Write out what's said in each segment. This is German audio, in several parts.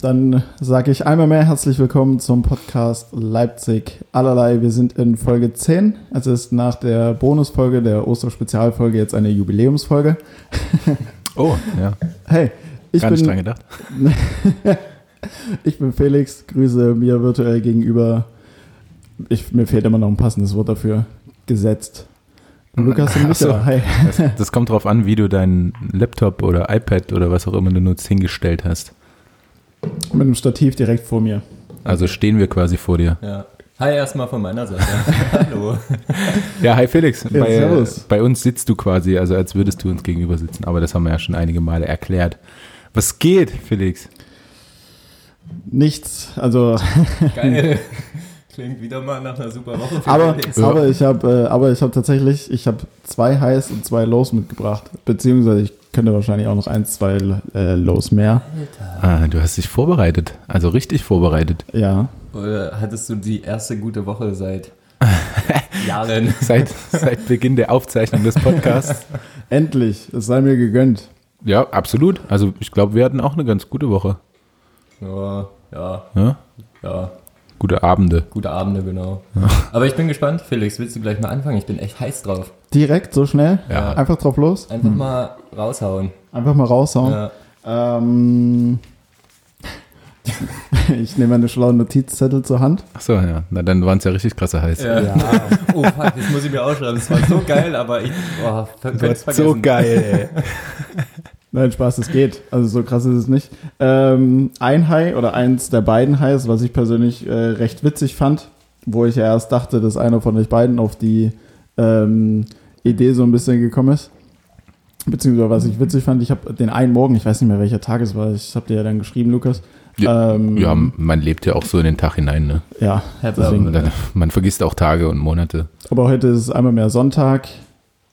dann sage ich einmal mehr herzlich willkommen zum Podcast Leipzig allerlei. Wir sind in Folge 10. Es ist nach der Bonusfolge, der Osterspezialfolge, jetzt eine Jubiläumsfolge. Oh, ja. Hey, ich Gar nicht dran bin, gedacht. ich bin Felix, grüße mir virtuell gegenüber. Ich, mir fehlt immer noch ein passendes Wort dafür. Gesetzt. Lukas und Ach so. Micha, hi. Das, das kommt drauf an, wie du deinen Laptop oder iPad oder was auch immer du nutzt, hingestellt hast. Mit einem Stativ direkt vor mir. Also stehen wir quasi vor dir. Ja. Hi, erstmal von meiner Seite. Hallo. Ja, hi Felix. Ja, bei, servus. bei uns sitzt du quasi, also als würdest du uns gegenüber sitzen. Aber das haben wir ja schon einige Male erklärt. Was geht, Felix? Nichts, also Geil. Klingt wieder mal nach einer super Woche. für Aber, Felix. aber ich habe, äh, aber ich habe tatsächlich, ich habe zwei Highs und zwei Lows mitgebracht. Beziehungsweise ich könnte wahrscheinlich auch noch eins, zwei äh, Lows mehr. Ah, du hast dich vorbereitet. Also richtig vorbereitet. Ja. Oder hattest du die erste gute Woche seit Jahren? Seit, seit Beginn der Aufzeichnung des Podcasts. Endlich, es sei mir gegönnt. Ja, absolut. Also ich glaube, wir hatten auch eine ganz gute Woche. Ja, ja, Ja? ja. Gute Abende. Gute Abende, genau. Aber ich bin gespannt. Felix, willst du gleich mal anfangen? Ich bin echt heiß drauf. Direkt, so schnell? Ja. Einfach drauf los? Einfach mal raushauen. Einfach mal raushauen. Ja. Ähm, ich nehme eine schlaue Notizzettel zur Hand. Achso, ja. Na, dann waren es ja richtig krasse heiß. Ja. Ja. Oh fuck, das muss ich mir aufschreiben. Das war so geil, aber ich oh, könnte es vergessen. So geil, ey. Nein, Spaß, es geht. Also so krass ist es nicht. Ähm, ein High oder eins der beiden Highs, was ich persönlich äh, recht witzig fand, wo ich ja erst dachte, dass einer von euch beiden auf die ähm, Idee so ein bisschen gekommen ist. Beziehungsweise was ich witzig fand, ich habe den einen Morgen, ich weiß nicht mehr welcher Tag es war, ich habe dir ja dann geschrieben, Lukas. Ja, ähm, ja, man lebt ja auch so in den Tag hinein, ne? ja Deswegen. Dann, man vergisst auch Tage und Monate. Aber heute ist es einmal mehr Sonntag,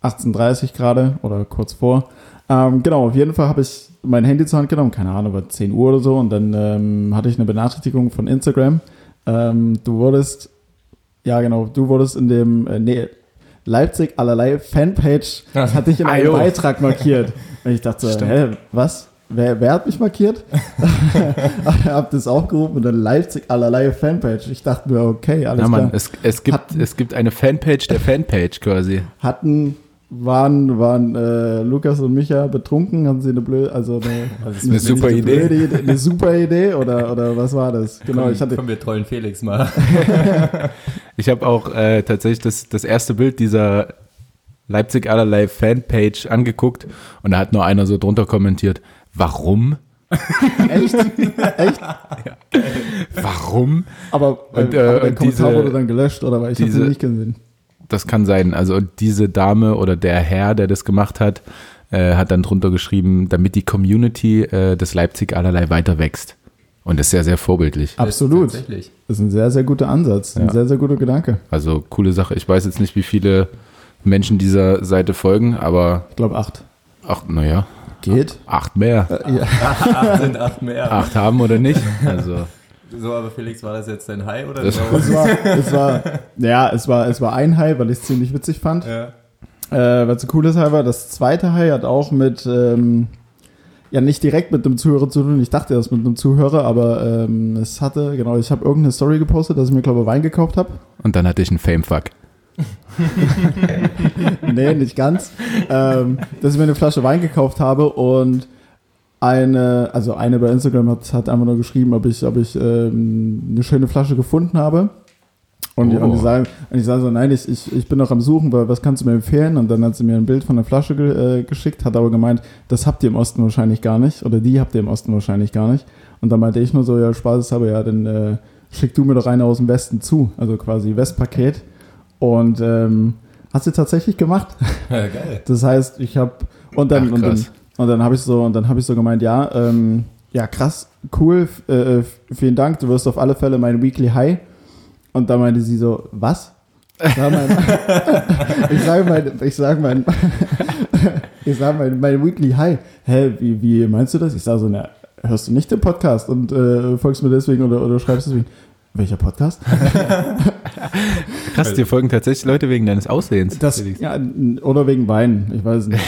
18.30 gerade oder kurz vor. Ähm, genau, auf jeden Fall habe ich mein Handy zur Hand genommen, keine Ahnung, war 10 Uhr oder so, und dann ähm, hatte ich eine Benachrichtigung von Instagram. Ähm, du wurdest, ja genau, du wurdest in dem, äh, nee, Leipzig allerlei Fanpage, hatte ich in einem Ajo. Beitrag markiert. Und ich dachte, so, Stimmt. hä, was? Wer, wer hat mich markiert? hab das aufgerufen und dann Leipzig allerlei Fanpage. Ich dachte mir, okay, alles Ja, klar. Mann, es, es, gibt, Hat- es gibt eine Fanpage der Fanpage quasi. hatten, waren, waren äh, Lukas und Micha betrunken, haben sie eine blöde, also eine, Das eine super Idee. Idee, eine super Idee oder, oder was war das? Genau, Komm, ich hatte, komm, wir trollen Felix mal. Ich habe auch äh, tatsächlich das, das erste Bild dieser Leipzig allerlei Fanpage angeguckt und da hat nur einer so drunter kommentiert, warum? echt, echt, Warum? aber, äh, Und, äh, aber der und Kommentar diese- wurde dann gelöscht oder weil ich diese- nicht gesehen. Das kann sein. Also diese Dame oder der Herr, der das gemacht hat, äh, hat dann drunter geschrieben, damit die Community äh, des Leipzig allerlei weiter wächst. Und das ist sehr, sehr vorbildlich. Absolut. Tatsächlich. Das ist ein sehr, sehr guter Ansatz, ein Ja. sehr, sehr guter Gedanke. Also coole Sache. Ich weiß jetzt nicht, wie viele Menschen dieser Seite folgen, aber Ich glaube acht. ach, naja, Geht? acht mehr. Ja. Acht sind acht mehr. Acht haben oder nicht? Also So, aber Felix, war das jetzt dein High oder Das- so? Es war, es war, ja, es war, es war ein High, weil ich es ziemlich witzig fand. Ja. Äh, was so cool ist, war, das zweite High hat auch mit, ähm, ja, nicht direkt mit einem Zuhörer zu tun. Ich dachte erst mit einem Zuhörer, aber ähm, es hatte, genau, ich habe irgendeine Story gepostet, dass ich mir, glaube ich, Wein gekauft habe. und dann hatte ich einen Famefuck. nee, nicht ganz. ähm, dass ich mir eine Flasche Wein gekauft habe und eine, also eine bei Instagram hat, hat einfach nur geschrieben, ob ich, ob ich ähm, eine schöne Flasche gefunden habe. Und, die- Oh. und, die sagen, und ich sage so, nein, ich, ich, ich bin noch am Suchen, weil was kannst du mir empfehlen? Und dann hat sie mir ein Bild von der Flasche ge, äh, geschickt, hat aber gemeint, das habt ihr im Osten wahrscheinlich gar nicht oder die habt ihr im Osten wahrscheinlich gar nicht. Und dann meinte ich nur so, ja, Spaß habe, ja, dann äh, schick du mir doch eine aus dem Westen zu, also quasi Westpaket. Und ähm, hat sie tatsächlich gemacht. ja, geil. Das heißt, ich habe und dann Ach, und dann. Und dann habe ich so und dann habe ich so gemeint, ja, ähm, ja krass, cool, äh, f- vielen Dank, du wirst auf alle Fälle mein Weekly High. Und da meinte sie so, was? Ich sage mein, ich sage mein, ich sage mein, ich sage mein, mein Weekly High. Hä, wie, wie meinst du das? Ich sage so, na, hörst du nicht den Podcast und äh, folgst mir deswegen oder, oder schreibst deswegen? Welcher Podcast? Krass, dir folgen tatsächlich Leute wegen deines Aussehens. Das, ja, oder wegen Wein, ich weiß es nicht.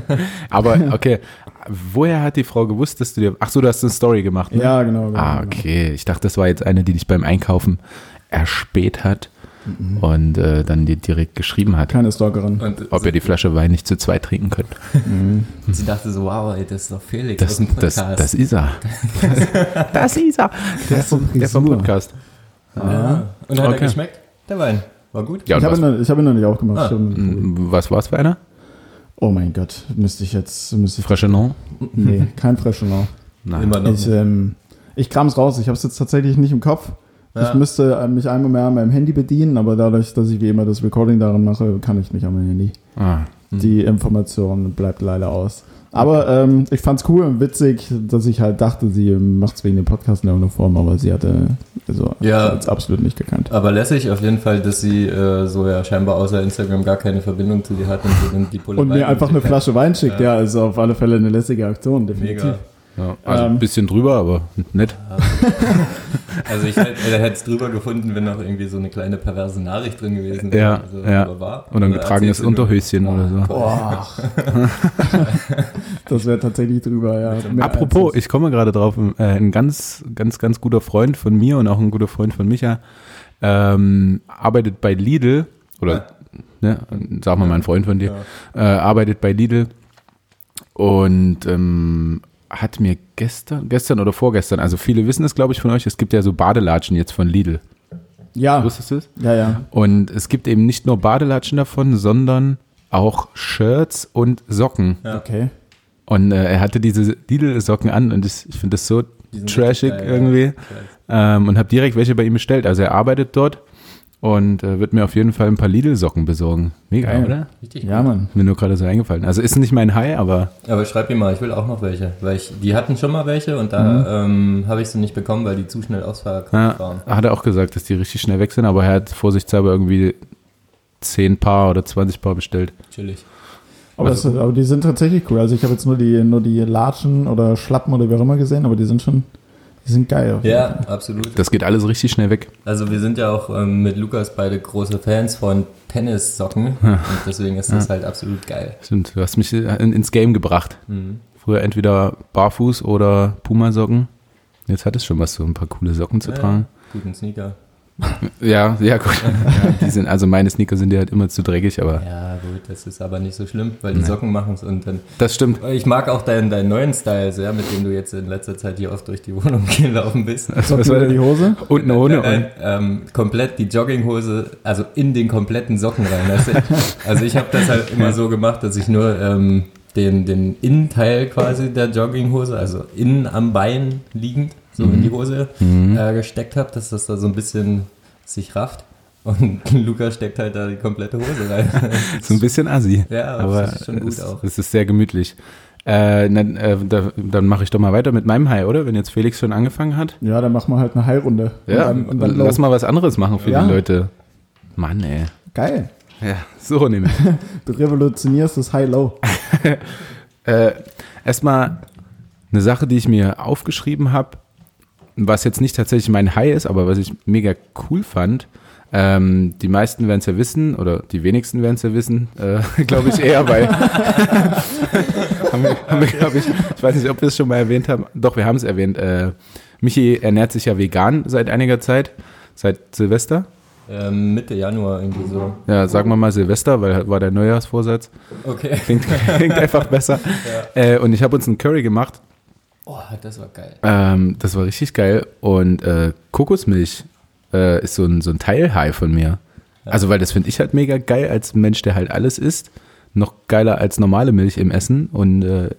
Aber okay, woher hat die Frau gewusst, dass du dir. Ach so, du hast eine Story gemacht. Ne? Ja, genau. genau Ah, okay. Ich dachte, das war jetzt eine, die dich beim Einkaufen erspäht hat und äh, dann dir direkt geschrieben hat, Keine Stalkerin. Und ob ihr die Flasche Wein nicht zu zweit trinken könnt. sie dachte so, wow, ey, das ist doch Felix Das, dem das, Podcast. das ist er. das ist er. Der, vom, der vom. Podcast. Ja. Und hat Okay. er geschmeckt? Der Wein. War gut? Ja, ich habe ihn, noch- ich hab ihn noch nicht aufgemacht. Ah. Ihn- was war es für einer? Oh mein Gott, müsste ich jetzt, müsste ich, nee, kein Freshenau. Nein. Immer noch. Ich, ähm, ich kram's raus, ich habe es jetzt tatsächlich nicht im Kopf. Ja. Ich müsste äh, mich einmal mehr an meinem Handy bedienen, aber dadurch, dass ich wie immer das Recording daran mache, kann ich nicht an mein Handy. Ah, Die Information bleibt leider aus. Aber ähm, ich fand's cool und witzig, dass ich halt dachte, sie macht's wegen dem Podcast in der Uniform, aber sie hatte also Ja. hat's absolut nicht gekannt. Aber lässig auf jeden Fall, dass sie äh, so ja scheinbar außer Instagram gar keine Verbindung zu dir hat und, so dann die Pulle Und mir einfach eine Flasche Wein schickt, Ja. ja, also auf alle Fälle eine lässige Aktion, definitiv. Mega. Ja, also ein Ähm. bisschen drüber, aber nett. Also ich hätte es drüber gefunden, wenn noch irgendwie so eine kleine perverse Nachricht drin gewesen wäre. Ja, also, ja. War. Oder ein getragenes Unterhöschen oder so. Boah. das wäre tatsächlich drüber, ja. Mehr Apropos, ich komme gerade drauf, äh, ein ganz, ganz, ganz guter Freund von mir und auch ein guter Freund von Micha ähm, arbeitet bei Lidl oder ne, sag mal mal ein Freund von dir, äh, arbeitet bei Lidl und ähm, hat mir gestern, gestern oder vorgestern, also viele wissen es, glaube ich, von euch, es gibt ja so Badelatschen jetzt von Lidl. Ja, Wusstest du es? ja, ja. Und es gibt eben nicht nur Badelatschen davon, sondern auch Shirts und Socken. Ja. Okay. Und äh, er hatte diese Lidl-Socken an und das, ich finde das so trashig richtig geil, irgendwie. Ja. Ähm, und habe direkt welche bei ihm bestellt. Also er arbeitet dort und äh, wird mir auf jeden Fall ein paar Lidl-Socken besorgen. Mega, Geil. oder? Richtig Ja. Mann. Mir nur gerade so eingefallen. Also ist nicht mein High, aber Aber schreib ihm mal, ich will auch noch welche. Weil ich, die hatten schon mal welche und da ähm, habe ich sie nicht bekommen, weil die zu schnell ausverkauft ja, waren. hat er auch gesagt, dass die richtig schnell weg sind. Aber er hat vorsichtshalber irgendwie 10 Paar oder 20 Paar bestellt. Chillig. Aber, Also- das, aber die sind tatsächlich cool. Also ich habe jetzt nur die, nur die Latschen oder Schlappen oder wie auch immer gesehen, aber die sind schon, die sind geil. Ja, absolut. Das geht alles richtig schnell weg. Also wir sind ja auch ähm, mit Lukas beide große Fans von Tennissocken und deswegen ist das halt absolut geil. Stimmt, du hast mich äh, in, ins Game gebracht. Mhm. Früher entweder barfuß oder Puma-Socken. Jetzt hat es schon was, so ein paar coole Socken zu Ja, tragen. Guten Sneaker. Ja, ja, gut. Ja, die sind, also meine Sneaker sind ja halt immer zu dreckig, aber Ja, gut, das ist aber nicht so schlimm, weil die. Socken machen es und dann. das stimmt. Ich mag auch deinen, deinen neuen Style sehr, mit dem du jetzt in letzter Zeit hier oft durch die Wohnung gelaufen bist. Was Socken war oder die denn? Hose? Unten ohne. Nein, nein, ähm, komplett die Jogginghose, also in den kompletten Socken rein. Du? Also ich habe das halt immer so gemacht, dass ich nur ähm, den, den Innenteil quasi der Jogginghose, also innen am Bein liegend, so in die Hose äh, gesteckt habe, dass das da so ein bisschen sich rafft. Und Luca steckt halt da die komplette Hose rein. So ein bisschen assi. Ja, das aber ist schon gut es, auch. es ist sehr gemütlich. Äh, dann äh, da, dann mache ich doch mal weiter mit meinem High, oder? Wenn jetzt Felix schon angefangen hat. Ja, dann machen wir halt eine Heilrunde. Ja, Und dann, und dann lass mal was anderes machen für Ja. die Leute. Mann, ey. Geil. Ja, so nämlich. Du revolutionierst das High-Low. Äh, erstmal eine Sache, die ich mir aufgeschrieben habe, was jetzt nicht tatsächlich mein High ist, aber was ich mega cool fand. Ähm, die meisten werden es ja wissen, oder die wenigsten werden es ja wissen, äh, glaube ich eher, weil haben wir, haben wir glaube ich, ich weiß nicht, ob wir es schon mal erwähnt haben. Doch, wir haben es erwähnt. Äh, Michi ernährt sich ja vegan seit einiger Zeit, seit Silvester. Ähm, Mitte Januar irgendwie so. Ja, sagen wir mal Silvester, weil war der Neujahrsvorsatz. Okay. Klingt, klingt einfach besser. Äh, und ich habe uns einen Curry gemacht Oh, das war geil. Ähm, das war richtig geil. Und äh, Kokosmilch äh, ist so ein, so ein Teil-High von mir. Also, weil das finde ich halt mega geil als Mensch, der halt alles isst. Noch geiler als normale Milch im Essen. Und äh,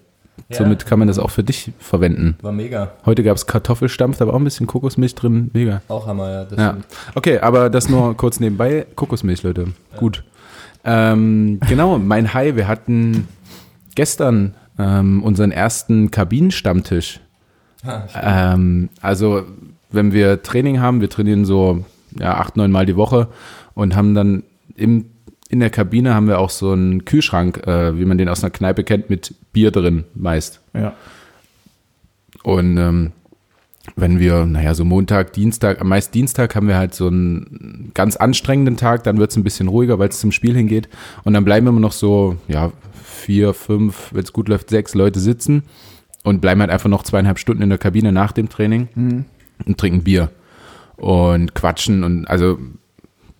Ja. somit kann man das auch für dich verwenden. War mega. Heute gab es Kartoffelstampf, da war auch ein bisschen Kokosmilch drin. Mega. Auch Hammer, ja. Das Ja. Okay, aber das nur kurz nebenbei. Kokosmilch, Leute. Gut. Ähm, genau, mein High. Wir hatten gestern ähm, unseren ersten Kabinenstammtisch. Ha, stimmt. Ähm, also, wenn wir Training haben, wir trainieren so ja, acht, neun Mal die Woche und haben dann im, in der Kabine haben wir auch so einen Kühlschrank, äh, wie man den aus einer Kneipe kennt, mit Bier drin meist. Ja. Und ähm, wenn wir, naja, so Montag, Dienstag, am meisten Dienstag haben wir halt so einen ganz anstrengenden Tag, dann wird es ein bisschen ruhiger, weil es zum Spiel hingeht. Und dann bleiben immer noch so, ja, vier, fünf, wenn es gut läuft, sechs Leute sitzen und bleiben halt einfach noch zweieinhalb Stunden in der Kabine nach dem Training und trinken Bier und quatschen und also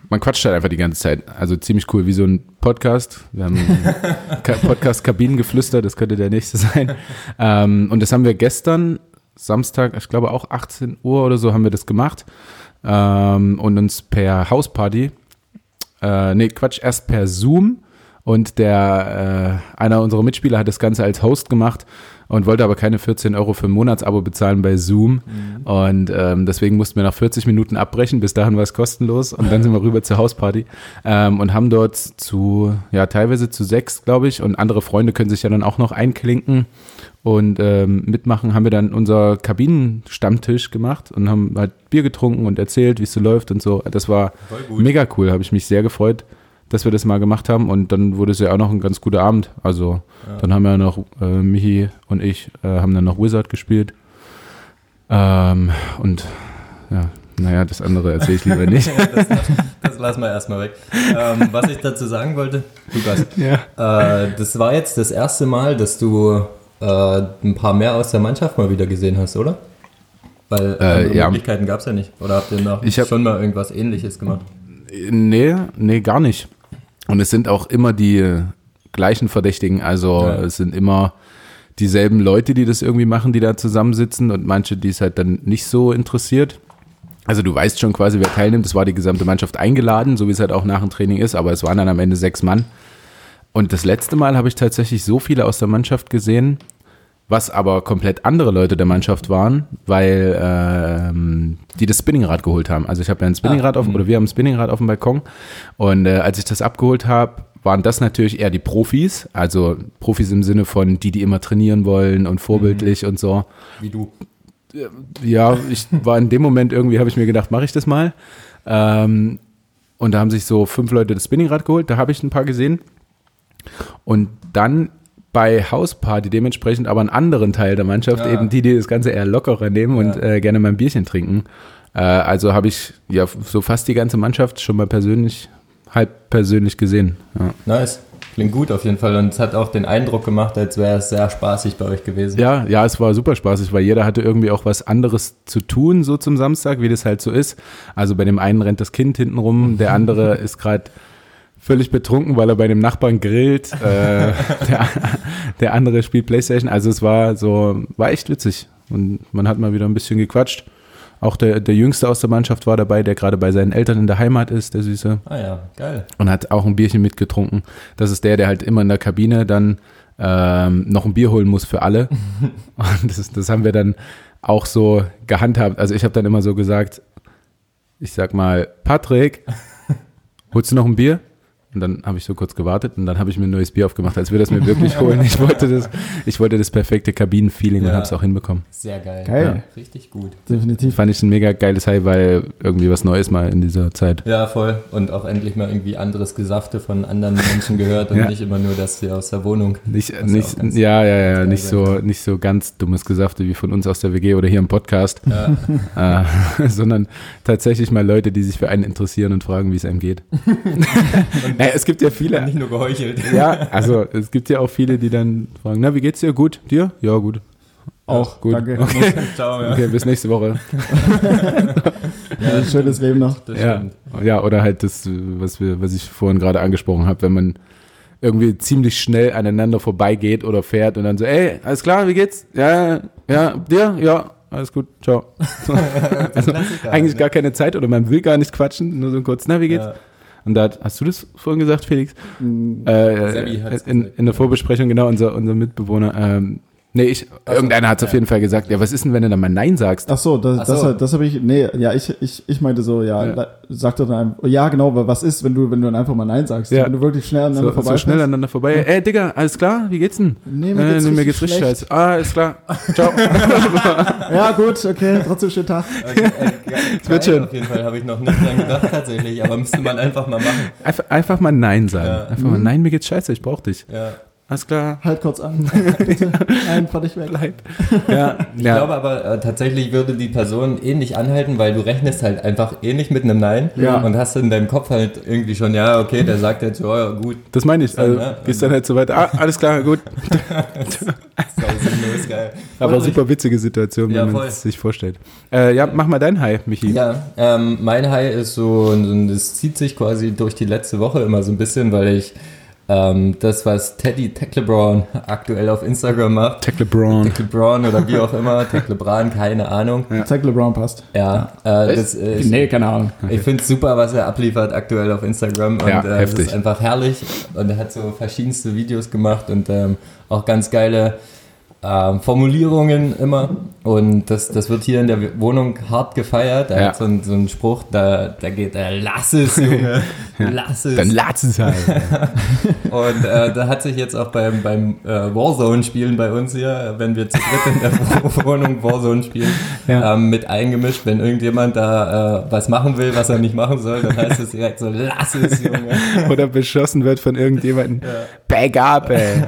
man quatscht halt einfach die ganze Zeit. Also ziemlich cool, wie so ein Podcast. Wir haben einen Ka- Podcast Kabinengeflüster, das könnte der nächste sein. Ähm, und das haben wir gestern, Samstag, ich glaube auch 18 Uhr oder so haben wir das gemacht ähm, und uns per Hausparty, äh, nee, Quatsch, erst per Zoom und der, äh, einer unserer Mitspieler hat das Ganze als Host gemacht und wollte aber keine 14 Euro für ein Monatsabo bezahlen bei Zoom. Und ähm, deswegen mussten wir nach 40 Minuten abbrechen. Bis dahin war es kostenlos. Und dann sind wir rüber zur Hausparty ähm, und haben dort zu, ja, teilweise zu sechs, glaube ich. Und andere Freunde können sich ja dann auch noch einklinken und ähm, mitmachen. Haben wir dann unser Kabinenstammtisch gemacht und haben halt Bier getrunken und erzählt, wie es so läuft und so. Das war mega cool. Habe ich mich sehr gefreut, dass wir das mal gemacht haben. Und dann wurde es ja auch noch ein ganz guter Abend. Also dann haben wir noch, äh, Michi und ich äh, haben dann noch Wizard gespielt. Ähm, und ja, naja, das andere erzähle ich lieber nicht. das, das lassen wir erstmal weg. Ähm, was ich dazu sagen wollte, Lukas, ja. äh, das war jetzt das erste Mal, dass du äh, ein paar mehr aus der Mannschaft mal wieder gesehen hast, oder? Weil andere ja. Möglichkeiten gab es ja nicht. Oder habt ihr noch Ich hab- schon mal irgendwas ähnliches gemacht? Nee, nee, gar nicht. Und es sind auch immer die gleichen Verdächtigen. Also Ja. es sind immer dieselben Leute, die das irgendwie machen, die da zusammensitzen und manche, die es halt dann nicht so interessiert. Also du weißt schon quasi, wer teilnimmt. Es war die gesamte Mannschaft eingeladen, so wie es halt auch nach dem Training ist, aber es waren dann am Ende sechs Mann. Und das letzte Mal habe ich tatsächlich so viele aus der Mannschaft gesehen, was aber komplett andere Leute der Mannschaft waren, weil ähm, die das Spinningrad geholt haben. Also ich habe ja ein Spinningrad auf, oder wir haben ein Spinningrad auf dem Balkon und äh, als ich das abgeholt habe, waren das natürlich eher die Profis, also Profis im Sinne von die, die immer trainieren wollen und vorbildlich und so. Wie du. Ja, ich war in dem Moment irgendwie, habe ich mir gedacht, mache ich das mal. Ähm, und da haben sich so fünf Leute das Spinningrad geholt, da habe ich ein paar gesehen. Und dann bei Hausparty dementsprechend aber einen anderen Teil der Mannschaft, Ja. eben die, die das Ganze eher lockerer nehmen und Ja. äh, gerne mal ein Bierchen trinken. Äh, also habe ich ja so fast die ganze Mannschaft schon mal persönlich, halb persönlich gesehen. Ja. Nice. Klingt gut auf jeden Fall. Und es hat auch den Eindruck gemacht, als wäre es sehr spaßig bei euch gewesen. Ja, ja, es war super spaßig, weil jeder hatte irgendwie auch was anderes zu tun, so zum Samstag, wie das halt so ist. Also bei dem einen rennt das Kind hinten rum, der andere ist gerade völlig betrunken, weil er bei dem Nachbarn grillt. Äh, der, der andere spielt Playstation. Also es war so, war echt witzig. Und man hat mal wieder ein bisschen gequatscht. Auch der, der Jüngste aus der Mannschaft war dabei, der gerade bei seinen Eltern in der Heimat ist, der Süße Ah ja, geil. und hat auch ein Bierchen mitgetrunken. Das ist der, der halt immer in der Kabine dann ähm, noch ein Bier holen muss für alle. Und das, das haben wir dann auch so gehandhabt. Also ich habe dann immer so gesagt, ich sag mal, Patrick, holst du noch ein Bier? Und dann habe ich so kurz gewartet und dann habe ich mir ein neues Bier aufgemacht, als würde das mir wirklich holen. Ich wollte das, ich wollte das perfekte Kabinenfeeling und Ja. habe es auch hinbekommen. Sehr geil. Geil. Ja, richtig gut. Definitiv. Fand ich ein mega geiles High, weil irgendwie was Neues mal in dieser Zeit. Ja, voll. Und auch endlich mal irgendwie anderes Gesafte von anderen Menschen gehört und Ja. nicht immer nur das hier aus der Wohnung. Nicht, nicht, ja, ja, ja, nicht sein so, nicht so ganz dummes Gesafte wie von uns aus der WG oder hier im Podcast, Ja, äh, sondern tatsächlich mal Leute, die sich für einen interessieren und fragen, wie es einem geht. ja, es gibt ja viele, nicht nur geheuchelt. ja, also es gibt ja auch viele, die dann fragen, na, wie geht's dir? Gut, dir? Ja, gut. Auch, gut. danke. Ciao, ja. Okay, bis nächste Woche. Ja, schönes Leben noch. Das Ja, ja, oder halt das, was wir, was ich vorhin gerade angesprochen habe, wenn man irgendwie ziemlich schnell aneinander vorbeigeht oder fährt und dann so, ey, alles klar, wie geht's? Ja, ja, dir? Ja, alles gut, ciao. also eigentlich ne? gar keine Zeit oder man will gar nicht quatschen, nur so kurz, na, wie geht's? Ja. Und da hat, hast du das vorhin gesagt, Felix? Mm, Äh, in, gesagt, in der Vorbesprechung, genau, unser, unser Mitbewohner. Ähm, nee, ich, irgendeiner hat es auf ja. jeden Fall gesagt. Ja, was ist denn, wenn du dann mal Nein sagst? Ach so, das, Ach so. das, das habe ich, nee, ja, ich, ich, ich meinte so, ja, Ja. ja. sag doch dann, einfach- ja, genau, aber was ist, wenn du, wenn du dann einfach mal Nein sagst? Ja. Wenn du wirklich schnell aneinander So, vorbei so schnell aneinander vorbei. Ey, Digga, alles klar? Wie geht's denn? Nee, mir Äh, geht's nee, mir richtig geht's richtig schlecht. scheiße. Ah, alles klar. Ciao. Ja, gut, okay, trotzdem schönen Tag. Okay, äh, wird schon. Auf jeden Fall habe ich noch nicht dran gedacht tatsächlich, aber müsste man einfach mal machen. Einfach, einfach mal Nein sagen. Ja. Einfach mal Nein, mir geht's scheiße, ich brauch dich. Ja, alles klar. Halt kurz an. Bitte. Nein, fahr dich weg. Bleib. Ja, Ich ja. glaube aber äh, tatsächlich würde die Person ähnlich anhalten, weil du rechnest halt einfach ähnlich mit einem Nein Ja. und hast in deinem Kopf halt irgendwie schon, ja, okay, der sagt jetzt, ja, ja, gut, Das meine ich. Also, Ja. gehst dann halt so weiter. Ah, alles klar, gut. sau sinnlos, geil. Aber Und super witzige Situation, wenn Ja, man voll. es sich vorstellt. Äh, ja, mach mal dein High, Michi. Ja, ähm, mein High ist so, das zieht sich quasi durch die letzte Woche immer so ein bisschen, weil ich ähm, das, was Teddy Tecklebron aktuell auf Instagram macht, Tech LeBron. Tecklebron oder wie auch immer, Tecklebran, keine Ahnung. Zeig LeBron passt. Ja, äh, das, äh, ich, Nee, keine Ahnung. ich finde es super, was er abliefert aktuell auf Instagram und Ja, äh, das heftig. ist einfach herrlich und er hat so verschiedenste Videos gemacht und ähm, auch ganz geile ähm, Formulierungen immer und das, das wird hier in der Wohnung hart gefeiert. Er Ja. hat so, einen- so einen Spruch, da, da geht er, lass es, Junge, lass es. Dann lat's es halt. Und äh, da hat sich jetzt auch beim, beim äh, Warzone-Spielen bei uns hier, wenn wir zu dritt in der Wohnung Warzone spielen, Ja. ähm, mit eingemischt. Wenn irgendjemand da äh, was machen will, was er nicht machen soll, dann heißt es direkt so, lass es, Junge. Oder beschossen wird von irgendjemandem. Back up, ey.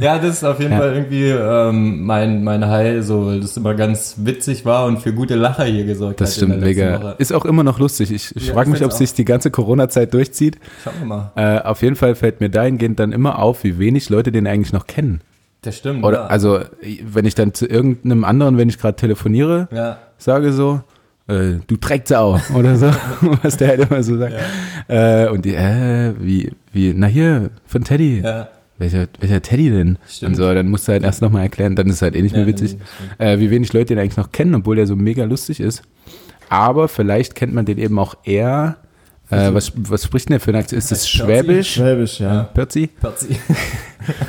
Ja, das ist auf jeden Ja. Fall irgendwie ähm, mein, mein High, so, weil das immer ganz witzig war und für gute Lacher hier gesorgt Das hat. in stimmt, mega. Woche. Ist auch immer noch lustig. Ich, ich Ja, frage ich mich, ob sich die ganze Corona-Zeit durchzieht. Schauen wir mal. Äh, auf jeden Fall fällt mir dahingehend dann immer auf, wie wenig Leute den eigentlich noch kennen. Das stimmt. Oder ja. also, wenn ich dann zu irgendeinem anderen, wenn ich gerade telefoniere, ja. sage so, äh, du Drecksau oder so, was der halt immer so sagt. Äh, und die, äh, wie, wie, na hier, von Teddy. Ja. Welcher, welcher Teddy denn? Stimmt. Und so, dann musst du halt erst nochmal erklären, dann ist es halt eh nicht mehr Ja, witzig, nee, stimmt. äh, wie wenig Leute den eigentlich noch kennen, obwohl der so mega lustig ist. Aber vielleicht kennt man den eben auch eher. Äh, was, was spricht denn der für ein Akzent? Ist das Perzi? Schwäbisch? Schwäbisch, ja. Perzi? Perzi.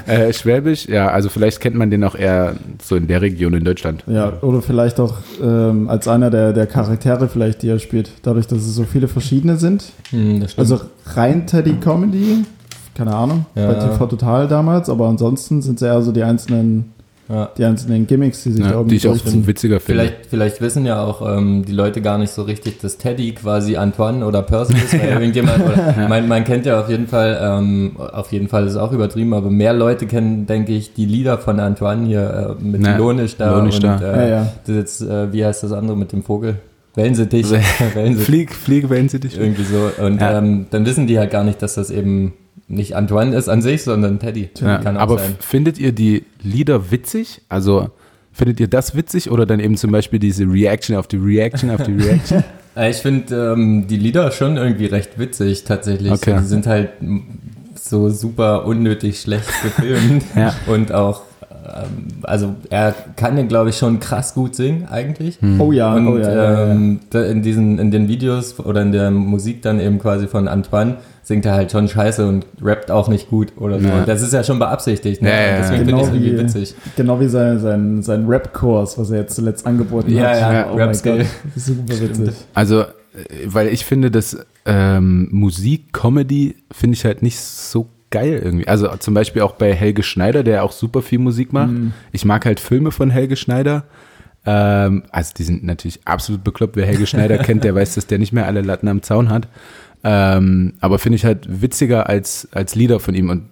Äh, Schwäbisch, ja, also vielleicht kennt man den auch eher so in der Region in Deutschland. Ja, oder vielleicht auch ähm, als einer der, der Charaktere vielleicht, die er spielt. Dadurch, dass es so viele verschiedene sind. Hm. Also rein Teddy Comedy, keine Ahnung, Ja. bei TV Total damals, aber ansonsten sind es eher so die einzelnen, ja. die einzelnen Gimmicks, die sich da Ja, irgendwie die ich auch durchziehen. witziger finde. Vielleicht, vielleicht wissen ja auch ähm, die Leute gar nicht so richtig, dass Teddy quasi Antoine oder Percy ist, weil irgendjemand, oder, man, man kennt ja auf jeden Fall, ähm, auf jeden Fall ist es auch übertrieben, aber mehr Leute kennen, denke ich, die Lieder von Antoine hier äh, mit Na, Lonisch da Lonisch und da. Äh, Ja, ja. Das jetzt, äh, wie heißt das andere mit dem Vogel? Wellensittich. Wellensittich. Flieg, Flieg, wenn sie dich. Irgendwie so. Und Ja. ähm, dann wissen die halt gar nicht, dass das eben nicht Antoine ist an sich, sondern Teddy. Ja, Kann auch aber sein. findet ihr die Lieder witzig? Also findet ihr das witzig oder dann eben zum Beispiel diese Reaction auf die Reaction auf die Reaction? Äh, Ich finde ähm, die Lieder schon irgendwie recht witzig tatsächlich. Okay. Die sind halt so super unnötig schlecht gefilmt Ja. und auch also er kann ja glaube ich schon krass gut singen eigentlich. Oh ja, Und oh ja, ja, ja. ähm, in diesen in den Videos oder in der Musik dann eben quasi von Antoine singt er halt schon scheiße und rappt auch nicht gut oder so. Ja. Das ist ja schon beabsichtigt. Ne? Ja, ja, ja. Deswegen finde Genau ich es irgendwie wie, witzig. genau wie sein, sein, sein Rap-Kurs, was er jetzt zuletzt angeboten Ja, hat. ja, oh Rap-Skill. Gott, das ist super witzig. Also, äh, weil ich finde, dass ähm, Musik, Comedy finde ich halt nicht so geil irgendwie. Also zum Beispiel auch bei Helge Schneider, der auch super viel Musik macht. Ich mag halt Filme von Helge Schneider. Ähm, also die sind natürlich absolut bekloppt. Wer Helge Schneider kennt, der weiß, dass der nicht mehr alle Latten am Zaun hat. Ähm, aber finde ich halt witziger als, als Lieder von ihm und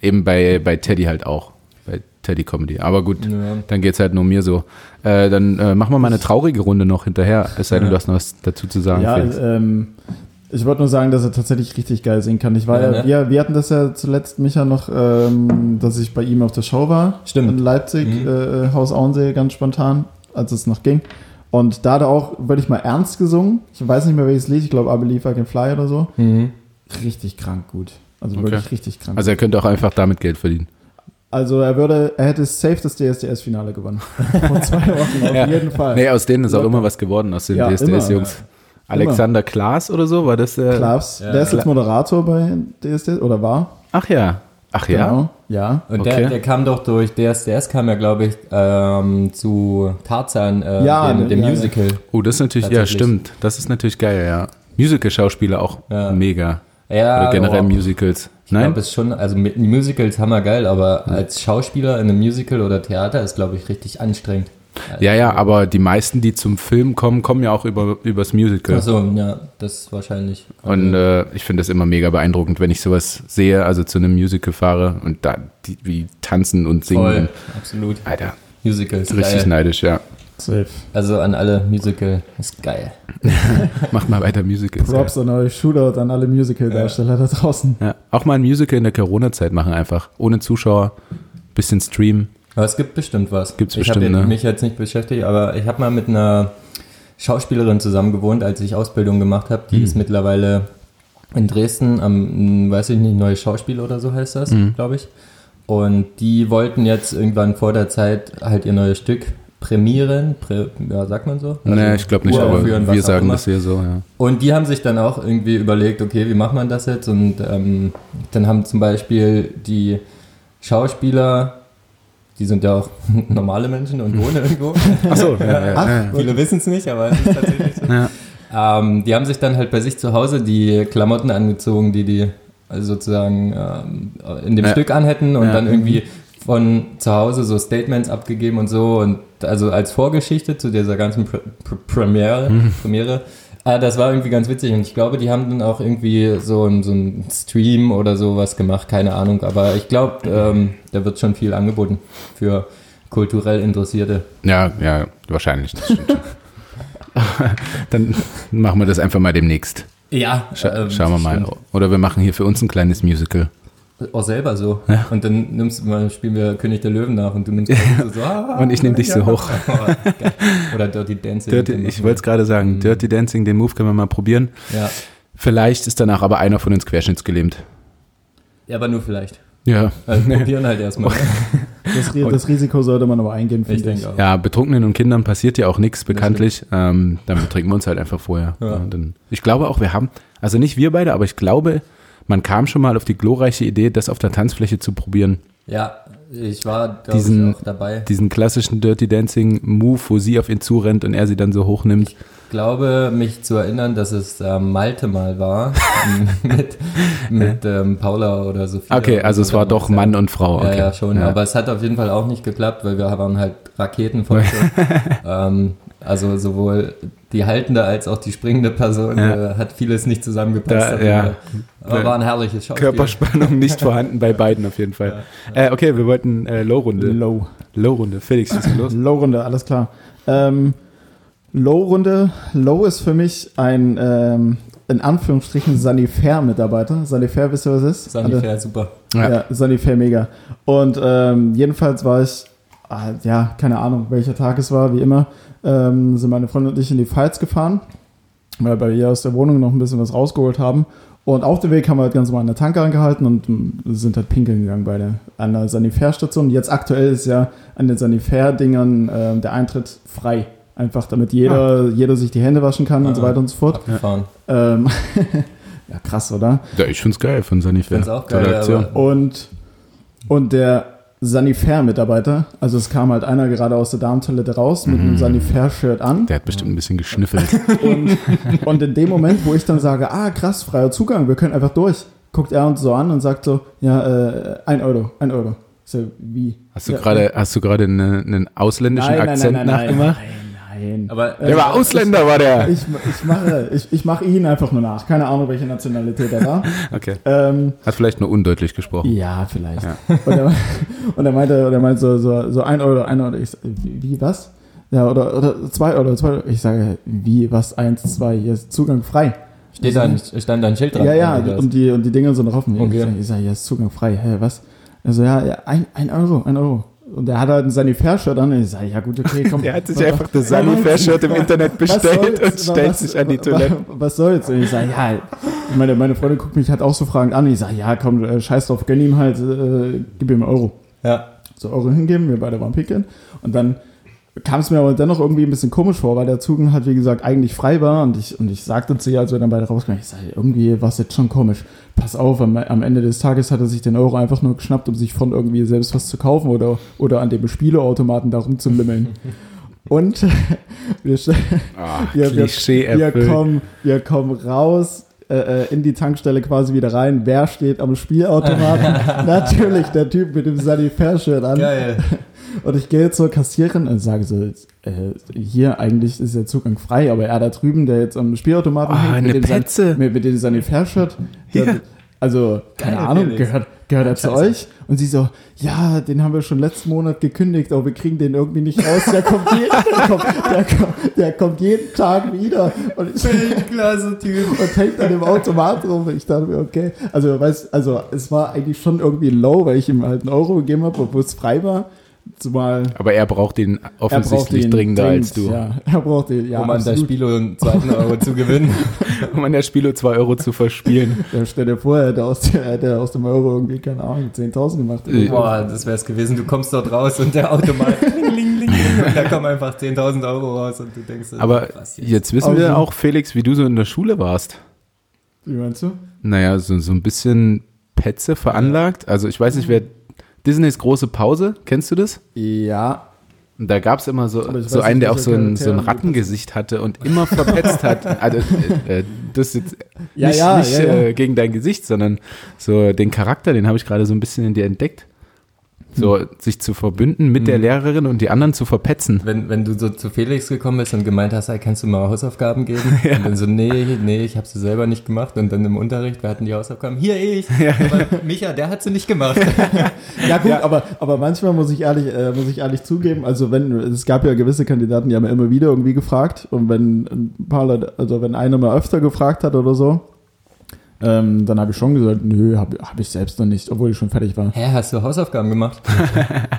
eben bei, bei Teddy halt auch. Bei Teddy Comedy. Aber gut, Ja. dann geht's halt nur mir so. Äh, dann äh, machen wir mal eine traurige Runde noch hinterher, es sei denn, du hast noch was dazu zu sagen. Ja, ähm, ich wollte nur sagen, dass er tatsächlich richtig geil singen kann. Ich war Ja, ja, ne? wir, wir hatten das ja zuletzt, Micha, noch, ähm, dass ich bei ihm auf der Show war. Stimmt. In Leipzig, Mhm. äh, Haus Auensee, ganz spontan, als es noch ging. Und da hat er auch, würde ich mal ernst gesungen. Ich weiß nicht mehr welches Lied, ich glaube I Believe I Can Fly oder so. Mhm. Richtig krank gut. Also Okay. wirklich richtig krank. Also er könnte auch einfach damit Geld verdienen. Also er würde, er hätte safe das DSDS-Finale gewonnen. Vor zwei Wochen, auf Ja. jeden Fall. Nee, aus denen ist auch immer was geworden, aus den Ja, DSDS-Jungs. Alexander Klaas oder so, war das der? Klaas, Ja. der ist jetzt Moderator bei DSDS, oder war? Ach ja. Ach ja. Genau. Ja. Und Okay. der, der kam doch durch DSDS, kam ja, glaube ich, ähm, zu Tarzan, äh, Ja, dem, dem ja, ja. Musical. Oh, das ist natürlich, ja, stimmt. Das ist natürlich geil, ja. Musical-Schauspieler auch Ja. mega. Ja, Oder generell aber Musicals. Ich Nein? glaube, es ist schon, also mit Musicals hammergeil, aber als Schauspieler in einem Musical oder Theater ist, glaube ich, richtig anstrengend. Ja, ja, aber die meisten, die zum Film kommen, kommen ja auch über, übers Musical. Achso, ja, das ist wahrscheinlich. Und äh, ich finde das immer mega beeindruckend, wenn ich sowas sehe, also zu einem Musical fahre und da die, wie tanzen und singen. Voll, absolut. Alter, Musicals, richtig geil. neidisch, ja. Safe. Also an alle Musical, ist geil. Macht mal weiter Musicals. Props an euch Shootout an alle Musical-Darsteller da draußen. Ja. Auch mal ein Musical in der Corona-Zeit machen einfach. Ohne Zuschauer, bisschen streamen. Aber es gibt bestimmt was. Gibt's ich bestimmt, habe ne? mich jetzt nicht beschäftigt, aber ich habe mal mit einer Schauspielerin zusammen gewohnt, als ich Ausbildung gemacht habe. Die Hm. ist mittlerweile in Dresden am, weiß ich nicht, neues Schauspiel oder so heißt das, Mhm. glaube ich. Und die wollten jetzt irgendwann vor der Zeit halt ihr neues Stück prämieren, prä, ja, sagt man so? nee, Also ich glaube nicht, aber wir sagen das hier so, ja. Und die haben sich dann auch irgendwie überlegt, okay, wie macht man das jetzt? Und ähm, dann haben zum Beispiel die Schauspieler, die sind ja auch normale Menschen und wohnen irgendwo. Achso, ja, ja, Ach, ja. Viele wissen es nicht, aber es ist tatsächlich so. Ja. Ähm, die haben sich dann halt bei sich zu Hause die Klamotten angezogen, die die also sozusagen ähm, in dem Ja. Stück anhätten und Ja. dann irgendwie von zu Hause so Statements abgegeben und so und also als Vorgeschichte zu dieser ganzen Pr Pr Premiere, Mhm. Premiere Ah, das war irgendwie ganz witzig und ich glaube, die haben dann auch irgendwie so ein, so ein Stream oder sowas gemacht, keine Ahnung, aber ich glaube, ähm, da wird schon viel angeboten für kulturell Interessierte. Ja, ja, wahrscheinlich. Das. Dann machen wir das einfach mal demnächst. Ja, Scha ähm, schauen wir mal. stimmt. Oder wir machen hier für uns ein kleines Musical. Auch selber so. Ja. Und dann nimmst du mal, spielen wir König der Löwen nach und du nimmst so, ah, Und ich nehm dich so hoch. Geil. Oder Dirty Dancing. Dirty, ich wollte es gerade sagen, Mhm. Dirty Dancing, den Move können wir mal probieren. Ja. Vielleicht ist danach aber einer von uns querschnittsgelähmt. ja, aber nur vielleicht. Ja. Also probieren halt erstmal. Das, das Risiko sollte man aber eingehen, Ich finde ich. denke auch. Ja, Betrunkenen und Kindern passiert ja auch nichts, bekanntlich. Ähm, dann betrinken wir uns halt einfach vorher. Ja. Ich glaube auch, wir haben, also nicht wir beide, aber ich glaube, man kam schon mal auf die glorreiche Idee, das auf der Tanzfläche zu probieren. Ja, ich war Diesen- ich, auch dabei. Diesen klassischen Dirty Dancing Move, wo sie auf ihn zurennt und er sie dann so hochnimmt. Ich glaube, mich zu erinnern, dass es ähm, Malte mal war. mit mit ähm, Paula oder Sophia. Okay, also so es war doch Mann und Frau. Okay. Ja, ja, schon. Aber es hat auf jeden Fall auch nicht geklappt, weil wir waren halt Raketen von ähm, Also sowohl die haltende als auch die springende Person Ja. äh, hat vieles nicht zusammengepasst. Da- auf ja. Fall. Aber war ein herrliches Schauspiel. Körperspannung nicht vorhanden bei beiden auf jeden Fall. Äh, okay, wir wollten äh, Low-Runde. Low. Low-Runde. Felix, was ist los? Low-Runde, alles klar. Ähm, Low-Runde, Low ist für mich ein, ähm, in Anführungsstrichen, Sanifair-Mitarbeiter. Sanifair, wisst ihr, was es ist? Alle- Sanifair, super. Ja, Ja. Sanifair mega. Und ähm, jedenfalls war ich, ja, keine Ahnung, welcher Tag es war, wie immer, ähm, sind meine Freunde und ich in die Pfalz gefahren, weil wir bei ihr aus der Wohnung noch ein bisschen was rausgeholt haben. Und auf dem Weg haben wir halt ganz normal an der Tanke angehalten und mm, sind halt pinkeln gegangen bei der, an der Sanifair-Station. Jetzt aktuell ist ja an den Sanifair-Dingern ähm, der Eintritt frei. Einfach damit jeder, jeder sich die Hände waschen kann und so Ah. weiter und so fort. Abgefahren. Ähm, ja, krass, oder? Ja, ich find's geil von Sanifair. Ich find's auch geil, Und, und der Sanifair-Mitarbeiter, also es kam halt einer gerade aus der Damentoilette raus mit einem Sanifair-Shirt an. Der hat bestimmt ein bisschen geschnüffelt. Und, und in dem Moment, wo ich dann sage, ah krass, freier Zugang, wir können einfach durch, guckt er uns so an und sagt so, ja, äh, ein Euro, ein Euro. So, wie? Hast du Ja, gerade, hast du gerade eine- einen ausländischen nein, nein, Akzent nein, nein, nein, nachgemacht? nein, nein. Aber Der war Ausländer, war der. Ich, ich mache, ich, ich mache ihn einfach nur nach. Keine Ahnung, welche Nationalität er war. Okay. Ähm, Hat vielleicht nur undeutlich gesprochen. Ja, vielleicht. Und, er, und er meinte, und er meinte so, so, so ein Euro, ein Euro. Ich wie, was? Ja, oder, oder zwei Euro, zwei Euro. Ich sage, wie, was, eins, zwei, hier ist Zugang frei. steht da, ein- stand da ein Schild dran? Ja, ja, und die, und die Dinger sind noch offen. Okay. Ich sage, ich sag, hier ist Zugang frei. Hä, was? Also ja, ja ein, ein Euro, ein Euro. Und er hat halt ein Sanifair-Shirt an. Und ich sage, ja gut, okay, komm. Der hat sich einfach das Sanifair-Shirt im Internet bestellt und stellt Was- sich an die Toilette. wa- Was soll's? Und ich sage, ja, meine, meine Freundin guckt mich halt auch so fragend an. Ich sage, ja, komm, äh, scheiß drauf, gönn ihm halt, äh, gib ihm Euro. Ja. So Euro hingeben, wir beide waren pinkeln. Und dann kam es mir aber dennoch irgendwie ein bisschen komisch vor, weil der Zugang halt, wie gesagt, eigentlich frei war. Und ich, und ich sagte zu ihr, als wir dann beide rauskamen, ich sage, irgendwie war es jetzt schon komisch. Pass auf, am, am Ende des Tages hat er sich den Euro einfach nur geschnappt, um sich von irgendwie selbst was zu kaufen oder, oder an dem Spieleautomaten da rumzulimmeln. Und wir, Ah, wir, wir, wir, kommen, wir kommen raus äh, äh, in die Tankstelle quasi wieder rein. Wer steht am Spielautomaten? Natürlich der Typ mit dem Sanifair-Shirt an. Geil. Und ich gehe zur Kassiererin und sage so, äh, hier eigentlich ist der Zugang frei, aber er da drüben, der jetzt am Spielautomaten Ah, eine mit dem Petze. mit, mit dem seine Fährt Ja. also, keine Geil, Ahnung, gehört, gehört er zu euch? Und sie so, ja, den haben wir schon letzten Monat gekündigt, aber wir kriegen den irgendwie nicht raus. Der kommt, je, der kommt, der kommt, der kommt jeden Tag wieder und, ich, Klasse Typ. und hängt an dem Automat rum. Und ich dachte mir, okay, also, weißt, also es war eigentlich schon irgendwie low, weil ich ihm halt einen Euro gegeben habe, obwohl es frei war. Zumal Aber er braucht ihn braucht offensichtlich den dringender dringend, als du. Ja, er braucht den, ja, um an der. Spielo einen zweiten Euro zu gewinnen. Um an der Spielo 2 Euro zu verspielen. Ja, stell dir vor, er hätte aus, der, er hätte aus dem Euro irgendwie, keine Ahnung, 10.000 gemacht. Äh, Boah, das wär's gewesen. Du kommst dort raus und der Automat und da kommen einfach 10.000 Euro raus und du denkst, Aber was jetzt wissen wir auch, Felix, wie du so in der Schule warst. Wie meinst du? Naja, so, so ein bisschen Petze veranlagt. Also ich weiß nicht, wer Disneys große Pause, kennst du das? Ja, Und da gab es immer so, so einen, nicht, der auch so ein, so ein Rattengesicht hatte und immer verpetzt hat. Also, äh, äh, das jetzt Ja, nicht, ja, nicht ja. Äh, gegen dein Gesicht, sondern so den Charakter, den habe ich gerade so ein bisschen in dir entdeckt. So Hm. sich zu verbünden mit der Lehrerin und die anderen zu verpetzen. Wenn, wenn du so zu Felix gekommen bist und gemeint hast, hey, kannst du mal Hausaufgaben geben? Und dann so, nee, nee, ich habe sie selber nicht gemacht. Und dann im Unterricht, wer hatten die Hausaufgaben? Hier, ich. Aber Micha, der hat sie nicht gemacht. Ja gut, Aber, aber manchmal muss ich ehrlich, äh, muss ich ehrlich zugeben, also wenn, es gab ja gewisse Kandidaten, die haben ja immer wieder irgendwie gefragt und wenn ein paar Leute, also wenn einer mal öfter gefragt hat oder so, ähm, dann habe ich schon gesagt, nö, habe hab ich selbst noch nicht, obwohl ich schon fertig war. Hä, hast du Hausaufgaben gemacht?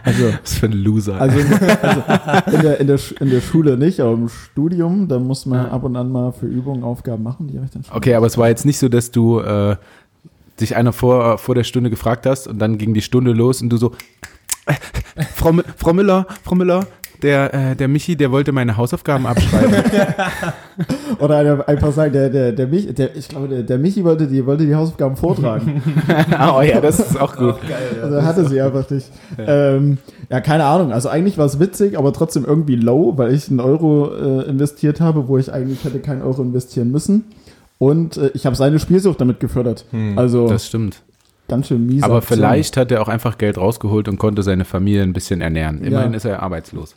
Also, Was für ein Loser. also, also in, der, in, der, in der Schule nicht, aber im Studium, da muss man ab und an mal für Übungen Aufgaben machen, die habe ich dann schon. Okay, aber es war jetzt nicht so, dass du äh, dich einer vor, vor der Stunde gefragt hast und dann ging die Stunde los und du so, äh, Frau, Frau Müller, Frau Müller, der, äh, der Michi, der wollte meine Hausaufgaben abschreiben. Oder einfach sagen, der, der, der, Mich, der ich glaube, der, der Michi wollte die, wollte die Hausaufgaben vortragen. oh ja, das ist auch gut. Also er hatte sie einfach nicht. Ja. Ähm, ja, keine Ahnung. Also eigentlich war es witzig, aber trotzdem irgendwie low, weil ich einen Euro äh, investiert habe, wo ich eigentlich hätte keinen Euro investieren müssen. Und äh, ich habe seine Spielsucht damit gefördert. Also Das stimmt. ganz schön mies. Aber vielleicht hat er auch einfach Geld rausgeholt und konnte seine Familie ein bisschen ernähren. Immerhin Ja. ist er arbeitslos.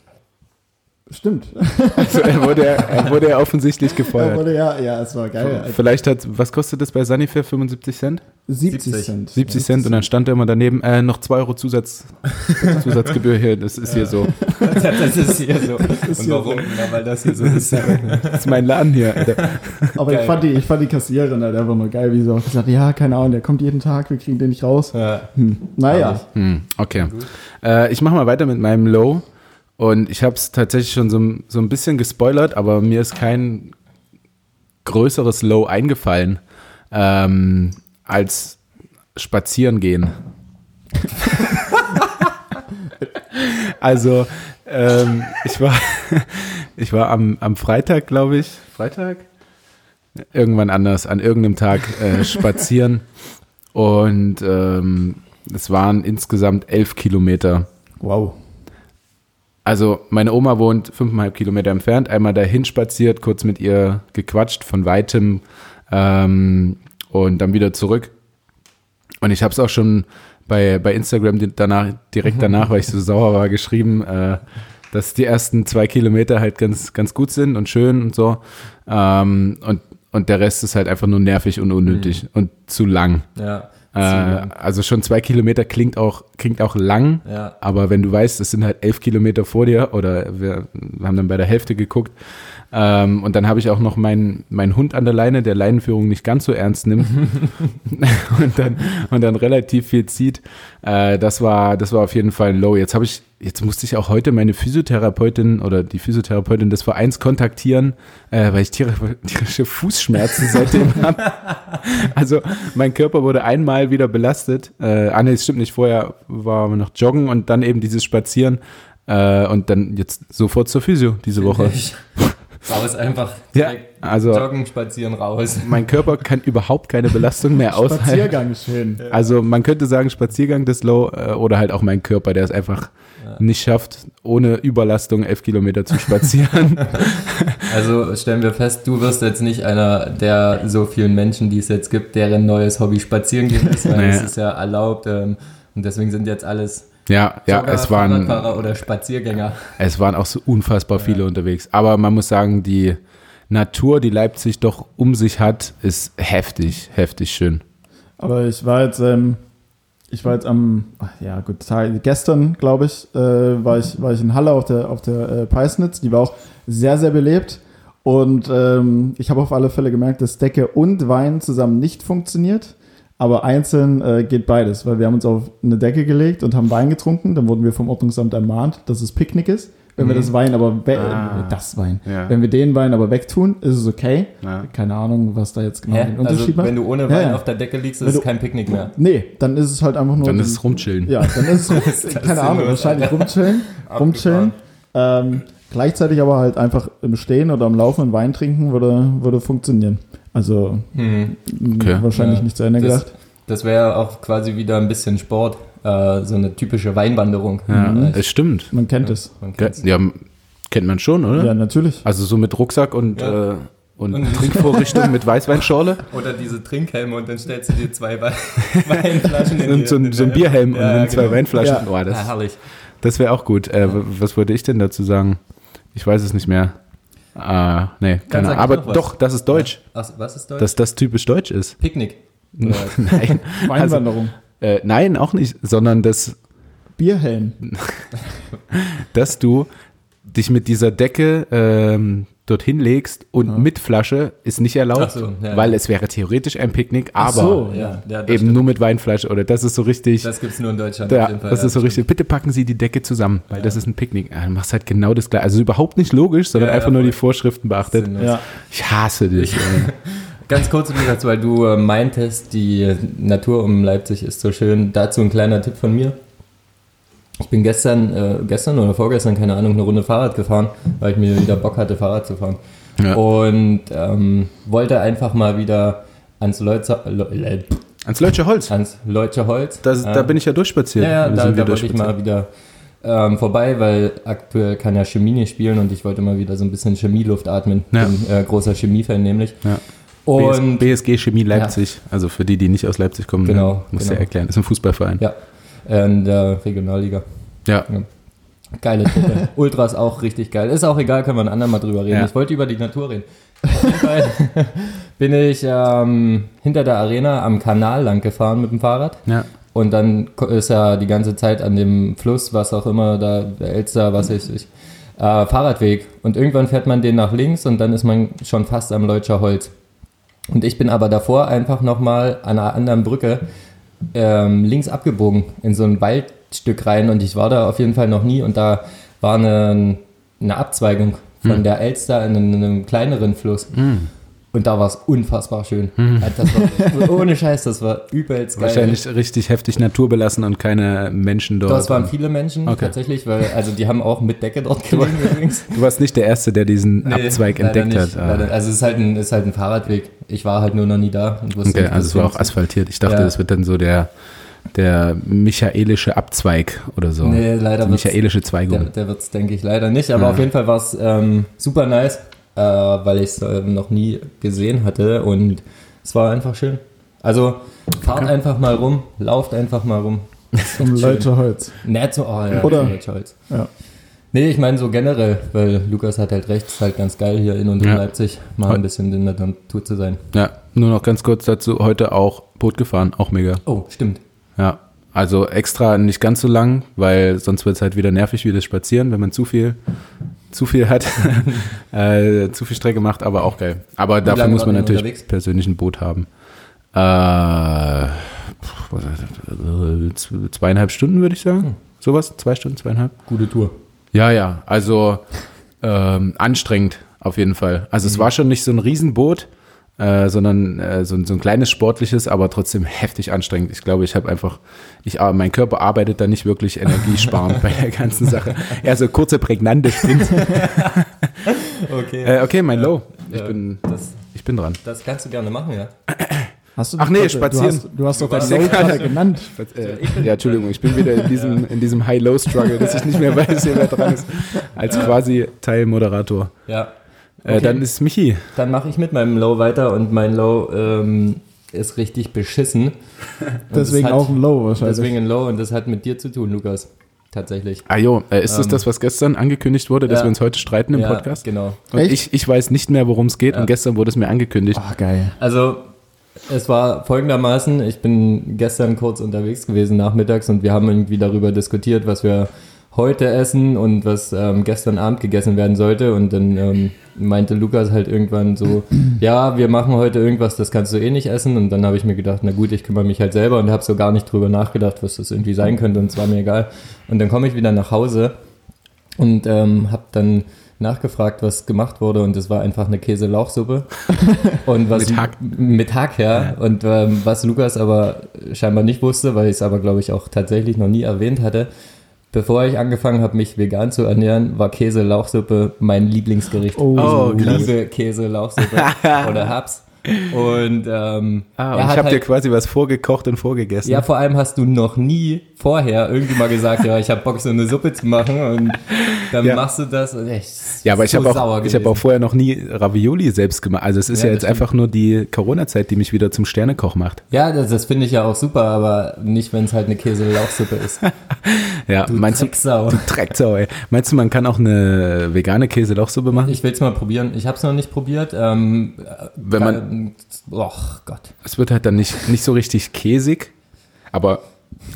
Stimmt. Also er wurde, er wurde ja offensichtlich Ja, gefeuert. wurde, ja, ja, es war geil. Vielleicht hat, was kostet das bei Sanifair? 75 Cent? 70 70. Cent. 70 Cent und dann stand er immer daneben, äh, noch 2 Euro Zusatz, Zusatzgebühr hier, das ist hier so. Das ist hier so. ist Und hier warum? Na, weil das hier so ist. Das ist mein Laden hier. Alter. Aber ich fand, die, ich fand die Kassiererin halt einfach nur geil, wie sie auch gesagt hat, ja, keine Ahnung, der kommt jeden Tag, wir kriegen den nicht raus. Ja. Hm. Naja. Hm, okay. Äh, ich mache mal weiter mit meinem Low. Und ich habe es tatsächlich schon so, so ein bisschen gespoilert, aber mir ist kein größeres Low eingefallen ähm, als spazieren gehen. also ähm, ich war, ich war am, am Freitag, glaube ich, Freitag? Irgendwann anders, an irgendeinem Tag äh, spazieren. Und ähm, es waren insgesamt elf Kilometer. Wow. Also meine Oma wohnt fünfeinhalb Kilometer entfernt, einmal dahin spaziert, kurz mit ihr gequatscht von weitem ähm, und dann wieder zurück. Und ich habe es auch schon bei, bei Instagram danach, direkt danach, weil ich so sauer war, geschrieben, äh, dass die ersten zwei Kilometer halt ganz, ganz gut sind und schön und so. Ähm, und, und der Rest ist halt einfach nur nervig und unnötig und zu lang. Ja. Äh, also schon zwei Kilometer klingt auch, klingt auch lang, Ja. aber wenn du weißt, es sind halt elf Kilometer vor dir oder wir, wir haben dann bei der Hälfte geguckt ähm, und dann habe ich auch noch meinen meinen Hund an der Leine, der Leinenführung nicht ganz so ernst nimmt und dann und dann relativ viel zieht. Äh, das war das war auf jeden Fall ein Low. Jetzt habe ich jetzt musste ich auch heute meine Physiotherapeutin oder die Physiotherapeutin des Vereins kontaktieren, äh, weil ich tierische, Fußschmerzen seitdem habe. Also mein Körper wurde einmal wieder belastet. Äh, ah, nee, das stimmt nicht. Vorher war wir noch joggen und dann eben dieses Spazieren äh, und dann jetzt sofort zur Physio diese Woche. Raus einfach. Ja, direkt also Joggen, spazieren, raus. mein Körper kann überhaupt keine Belastung mehr aushalten. Spaziergang ist schön. Also man könnte sagen Spaziergang des Low äh, oder halt auch mein Körper, der es einfach nicht schafft, ohne Überlastung elf Kilometer zu spazieren. Also stellen wir fest, du wirst jetzt nicht einer der so vielen Menschen, die es jetzt gibt, deren neues Hobby spazieren gehen ist, weil Nee. es ist ja erlaubt ähm, und deswegen sind jetzt alles Ja, ja, es waren, oder Spaziergänger. es waren auch so unfassbar viele unterwegs. Aber man muss sagen, die Natur, die Leipzig doch um sich hat, ist heftig, heftig schön. Aber ich war jetzt, ähm, ich war jetzt am, ach, ja gut, Tag, gestern, glaube ich, äh, war ich, war ich in Halle auf der, auf der äh, Peisnitz. Die war auch sehr, sehr belebt. Und ähm, ich habe auf alle Fälle gemerkt, dass Decke und Wein zusammen nicht funktioniert. Aber einzeln äh, geht beides, weil wir haben uns auf eine Decke gelegt und haben Wein getrunken. Dann wurden wir vom Ordnungsamt ermahnt, dass es Picknick ist. Wenn wir das Wein aber we Ah. äh, das Wein, Ja. wenn wir den Wein aber wegtun, ist es okay. Ja. Keine Ahnung, was da jetzt genau Hä? den Unterschied Also, macht. wenn du ohne Wein ja. auf der Decke liegst, ist es kein Picknick mehr. Nee, dann ist es halt einfach nur. Dann ist es rumchillen. Ja, dann ist es, keine Ahnung, wahrscheinlich rumchillen, rumchillen. Ähm, gleichzeitig aber halt einfach im Stehen oder am Laufen Wein trinken würde, würde funktionieren. Also Mhm. Okay. wahrscheinlich Ja. nicht zu Ende Das, gedacht. das wäre auch quasi wieder ein bisschen Sport. Äh, so eine typische Weinwanderung. Ja, Mhm. es stimmt. Man kennt es. Man. Ja, kennt man schon, oder? Ja, natürlich. Also so mit Rucksack und, Ja. äh, und, Und- Trinkvorrichtung mit Weißweinschorle Oder diese Trinkhelme und dann stellst du dir zwei Wein Weinflaschen in und so, ein- so ein Bierhelm und Ja, dann zwei genau. Weinflaschen. Ja. Ja, das herrlich. das wäre auch gut. Äh, Was wollte ich denn dazu sagen? Ich weiß es nicht mehr. Ah, nee, keine Ahnung. Aber was. doch, das ist Deutsch. Ach, was ist Deutsch? Dass das typisch deutsch ist. Picknick. Was? Nein. Weinwanderung. Äh, nein, auch nicht, sondern dass, Bierhelm. dass du dich mit dieser Decke ähm, dorthin legst und mit Flasche ist nicht erlaubt, so, ja. weil es wäre theoretisch ein Picknick, aber so. ja, ja, eben stimmt. nur mit Weinflasche oder das ist so richtig. Das gibt's nur in Deutschland Ja, jeden Fall. das ja, ist so richtig. Bitte packen Sie die Decke zusammen, weil das ist ein Picknick. Ja, du machst halt genau das gleiche. Also überhaupt nicht logisch, sondern Ja, ja, einfach nur die Vorschriften beachtet. Ja. Ich hasse dich. Ganz kurz dazu, weil du äh, meintest, die Natur um Leipzig ist so schön. Dazu ein kleiner Tipp von mir. Ich bin gestern, äh, gestern oder vorgestern, keine Ahnung, eine Runde Fahrrad gefahren, weil ich mir wieder Bock hatte, Fahrrad zu fahren. Ja. Und ähm, wollte einfach mal wieder ans Leutzer, Le, Ans Leutsche Holz. ans Leutscher Holz. Das, Da bin ich ja durchspaziert. Ja, ja da, da wollte ich mal wieder ähm, vorbei, weil aktuell kann ja Chemie nicht spielen und ich wollte mal wieder so ein bisschen Chemieluft atmen. Ja. Bin äh, großer Chemiefan nämlich. Ja. Und BS, BSG Chemie Leipzig. Also für die, die nicht aus Leipzig kommen, Genau, muss genau. ja erklären. Ist ein Fußballverein. ja, in der Regionalliga. Ja. Geile Truppe. Ultras auch richtig geil. Ist auch egal, können wir ein andermal drüber reden. Ja. Ich wollte über die Natur reden. Auf jeden Fall bin ich ähm, hinter der Arena am Kanal lang gefahren mit dem Fahrrad. ja. Und dann ist ja die ganze Zeit an dem Fluss, was auch immer, da, der Elster, was weiß ich, äh, Fahrradweg. Und irgendwann fährt man den nach links und dann ist man schon fast am Leutscher Holz. Und ich bin aber davor einfach nochmal an einer anderen Brücke ähm, links abgebogen in so ein Waldstück rein und ich war da auf jeden Fall noch nie und da war eine, eine Abzweigung von der Elster in einem, einem kleineren Fluss. Und da war es unfassbar schön. Das war, ohne Scheiß, das war übelst geil. Wahrscheinlich richtig heftig naturbelassen und keine Menschen dort. Das waren viele Menschen Okay. tatsächlich, weil also die haben auch mit Decke dort gelegen übrigens. Du warst nicht der Erste, der diesen Nee, Abzweig entdeckt nicht, hat. Ah. leider. Also es ist halt, ein, ist halt ein Fahrradweg. Ich war halt nur noch nie da. Und wusste Okay, nicht, also es war auch asphaltiert. Ich dachte, Ja. das wird dann so der, der michaelische Abzweig oder so. Nee, leider Die michaelische Der, Zweigung. der wird es, denke ich, leider nicht. Aber Ja. auf jeden Fall war es ähm, super nice, äh, weil ich es äh, noch nie gesehen hatte. Und es war einfach schön. Also fahrt Okay. einfach mal rum, lauft einfach mal rum. Zum Leutscher Holz. Nett so, oh ja, Oder- Scholz. Ja. Nee, ich meine so generell, weil Lukas hat halt recht, ist halt ganz geil hier in und um Ja. Leipzig mal ein bisschen in der Natur zu sein. Ja, nur noch ganz kurz dazu. Heute auch Boot gefahren, auch mega. Oh, stimmt. Ja, also extra nicht ganz so lang, weil sonst wird es halt wieder nervig wie das Spazieren, wenn man zu viel, zu viel hat, äh, zu viel Strecke macht, aber auch geil. Aber dafür lange muss man natürlich unterwegs? persönlich ein Boot haben. Äh, zweieinhalb Stunden würde ich sagen. Hm. Sowas, zwei Stunden, zweieinhalb. Gute Tour. Ja, ja, also ähm, anstrengend auf jeden Fall. Also Mhm. es war schon nicht so ein Riesenboot, äh, sondern äh, so, ein- so ein kleines sportliches, aber trotzdem heftig anstrengend. Ich glaube, ich habe einfach, ich, äh, mein Körper arbeitet da nicht wirklich energiesparend bei der ganzen Sache. Eher so kurze, prägnante Sprints. Okay. Äh, okay, mein Low. Ich, Ja, bin, das, ich bin dran. das kannst du gerne machen, ja. Hast du Ach nee, warte, spazieren. Du hast, du hast doch dein Low genannt. Äh, ja, Entschuldigung, ich bin wieder in diesem, in diesem High-Low-Struggle, dass ich nicht mehr weiß, wer da dran ist. Als quasi Teilmoderator. Ja. Äh, Okay. dann ist Michi. Dann mache ich mit meinem Low weiter und mein Low ähm, ist richtig beschissen. Deswegen das hat, auch ein Low wahrscheinlich. Deswegen ein Low und das hat mit dir zu tun, Lukas. Tatsächlich. Ah jo, äh, ist das Ähm, das, was gestern angekündigt wurde, dass ja. wir uns heute streiten im ja, Podcast? genau. Und Echt? ich, ich weiß nicht mehr, worum es geht Ja. und gestern wurde es mir angekündigt. Ah, geil. Also, es war folgendermaßen, ich bin gestern kurz unterwegs gewesen nachmittags und wir haben irgendwie darüber diskutiert, was wir heute essen und was ähm, gestern Abend gegessen werden sollte und dann ähm, meinte Lukas halt irgendwann so, ja, wir machen heute irgendwas, das kannst du eh nicht essen und dann habe ich mir gedacht, na gut, ich kümmere mich halt selber und habe so gar nicht drüber nachgedacht, was das irgendwie sein könnte und es war mir egal. Und dann komme ich wieder nach Hause und ähm, habe dann nachgefragt, was gemacht wurde und es war einfach eine Käse-Lauchsuppe. und was Mit Hack. Mit Hack, ja. Und ähm, was Lukas aber scheinbar nicht wusste, weil ich es aber, glaube ich, auch tatsächlich noch nie erwähnt hatte, bevor ich angefangen habe, mich vegan zu ernähren, war Käse-Lauchsuppe mein Lieblingsgericht. Oh, Oh, liebe Käse-Lauchsuppe oder Habs. Und ähm, Ah, und ich habe dir halt- quasi was vorgekocht und vorgegessen. ja, vor allem hast du noch nie vorher irgendwie mal gesagt, ja, ich habe Bock, so eine Suppe zu machen und dann Ja. machst du das. Und echt, Ja, aber ich so habe sauer auch, ich hab auch vorher noch nie Ravioli selbst gemacht. Also es ist Ja, ja, jetzt einfach nur die Corona-Zeit, die mich wieder zum Sternekoch macht. Ja, das, das finde ich ja auch super, aber nicht, wenn es halt eine Käse-Lauchsuppe ist. Ja, Du meinst du, Drecksau. du Drecksau, ey. Meinst du, man kann auch eine vegane Käse-Lauchsuppe machen? Ich will es mal probieren. Ich habe es noch nicht probiert. Ähm, Wenn man- Oh Gott. es wird halt dann nicht, nicht so richtig käsig, aber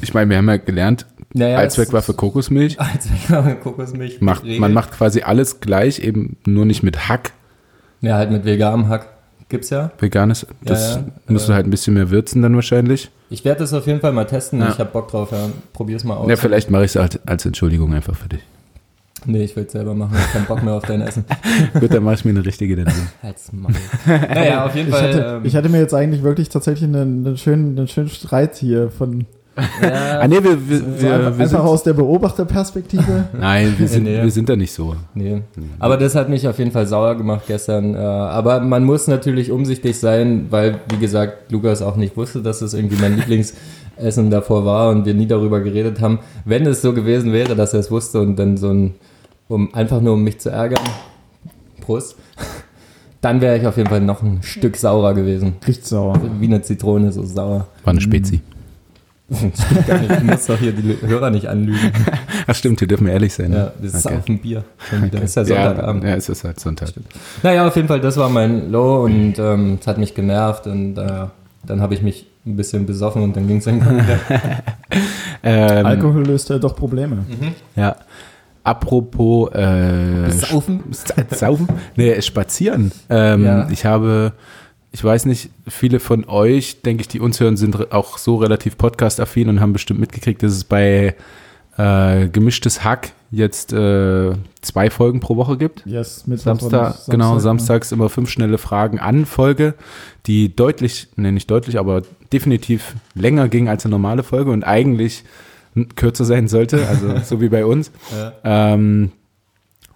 ich meine, wir haben ja gelernt, Naja, Allzweckwaffe Kokosmilch. Wenn Kokosmilch. Macht, man macht quasi alles gleich, eben nur nicht mit Hack. Ja, halt mit veganem Hack. Gibt's ja. Veganes, das ja, musst äh, du halt ein bisschen mehr würzen dann wahrscheinlich. Ich werde das auf jeden Fall mal testen. Ja. Ich habe Bock drauf. Ja. Probier's mal aus. Ja, vielleicht mache ich es halt als Entschuldigung einfach für dich. Nee, ich will es selber machen. Ich hab keinen Bock mehr auf dein Essen. Gut, dann mache ich mir eine richtige daneben. Halt's Maul. Naja, auf jeden Ich Fall. hatte, ähm, ich hatte mir jetzt eigentlich wirklich tatsächlich einen, einen, schönen, einen schönen Streit hier von ja, Ah, nee, wir, wir, so wir, einfach, wir sind, einfach aus der Beobachterperspektive. Nein, wir sind, Nee. wir sind da nicht so. Nee. Aber das hat mich auf jeden Fall sauer gemacht gestern. Äh, Aber man muss natürlich umsichtig sein, weil, wie gesagt, Lukas auch nicht wusste, dass es irgendwie mein Lieblingsessen davor war und wir nie darüber geredet haben. Wenn es so gewesen wäre, dass er es wusste und dann so ein, um einfach nur um mich zu ärgern, Prost, dann wäre ich auf jeden Fall noch ein Stück saurer gewesen. Riecht sauer. Wie eine Zitrone, so sauer. War eine Spezi. Stimmt gar nicht. Du musst doch hier die Hörer nicht anlügen. Ach stimmt, wir dürfen ehrlich sein. Ja, Ne? das ist Okay. auf dem Bier. Schon wieder. Ist ja Ja, Sonntagabend. ja, es ist halt Sonntag. Naja, auf jeden Fall, das war mein Low und ähm, es hat mich genervt und äh, dann habe ich mich ein bisschen besoffen und dann ging es irgendwann wieder. Ähm, Alkohol löst ja doch Probleme. Ja. Apropos äh, Saufen? Sa- Saufen? Nee, spazieren. Ähm, Ja. Ich habe, ich weiß nicht, viele von euch, denke ich, die uns hören, sind auch so relativ podcast-affin und haben bestimmt mitgekriegt, dass es bei äh, Gemischtes Hack jetzt äh, zwei Folgen pro Woche gibt. Yes, Mittwoch und Samstag, genau, samstags immer fünf schnelle Fragen an Folge, die deutlich, ne, nicht deutlich, aber definitiv länger ging als eine normale Folge und eigentlich kürzer sein sollte, also so wie bei uns. Ja. Ähm,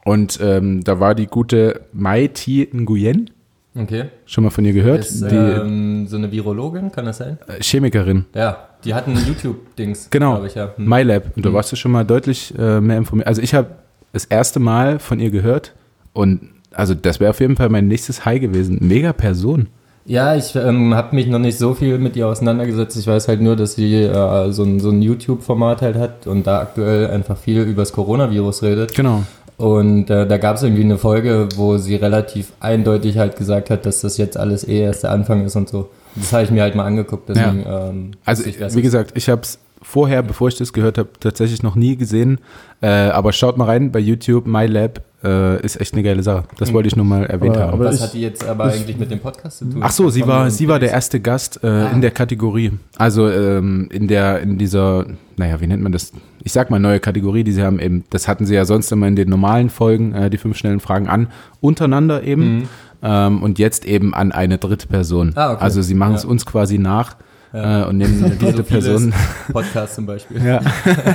und ähm, da war die gute Mai Thi Nguyen, Okay. schon mal von ihr gehört, Ist die ähm, so eine Virologin, kann das sein? äh, Chemikerin. Ja, die hatten YouTube-Dings, Genau, ich, ja. Hm. MyLab. Und da Mhm. warst du schon mal deutlich äh, mehr informiert. Also ich habe das erste Mal von ihr gehört und also das wäre auf jeden Fall mein nächstes High gewesen. Mega Person. Ja, ich ähm, habe mich noch nicht so viel mit ihr auseinandergesetzt. Ich weiß halt nur, dass sie äh, so ein, so ein YouTube-Format halt hat und da aktuell einfach viel über das Coronavirus redet. Genau. Und äh, da gab es irgendwie eine Folge, wo sie relativ eindeutig halt gesagt hat, dass das jetzt alles eh erst der Anfang ist und so. Das habe ich mir halt mal angeguckt. Deswegen, ähm, Also ich, es wie gesagt, ich habe es vorher, bevor ich das gehört habe, tatsächlich noch nie gesehen. Äh, aber schaut mal rein bei YouTube, MyLab äh, ist echt eine geile Sache. Das Mhm. wollte ich nur mal erwähnt Aber- haben. aber Was hat die jetzt aber ich- eigentlich mit dem Podcast zu tun? Ach so, sie war, sie war der erste Gast äh, in der Kategorie. Also ähm, in der, in dieser, naja, wie nennt man das? Ich sag mal neue Kategorie, die sie haben eben, das hatten sie ja sonst immer in den normalen Folgen, äh, die fünf schnellen Fragen an, untereinander eben. Mhm. Ähm, und jetzt eben an eine dritte Person. Ah, okay. Also sie machen es Ja. uns quasi nach Ja. äh, und nehmen eine dritte so. Person. Podcast zum Beispiel. Ja.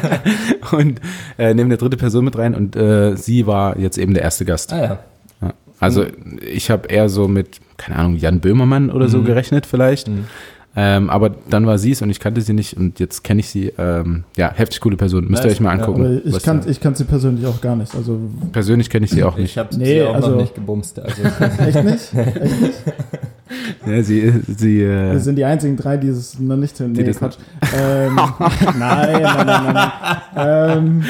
und äh, nehmen eine dritte Person mit rein und äh, sie war jetzt eben der erste Gast. Ah ja. Ja. Also ich habe eher so mit, keine Ahnung, Jan Böhmermann oder so Mhm. gerechnet vielleicht. Mhm. Ähm, aber dann war sie es und ich kannte sie nicht und jetzt kenne ich sie. Ähm, ja, heftig coole Person. Müsst ihr euch mal Ja, angucken. Aber ich was kann, ich kann sie persönlich auch gar nicht. Also Persönlich kenne ich sie auch nicht. Ich habe Nee, sie auch also- noch nicht gebumst. Also echt nicht? Echt nicht? Ja, sie, sie, Wir äh, sind die einzigen drei, die es noch nicht hören. Die Nee, das Quatsch. Ähm, nein, nein, nein, nein. nein. Ähm,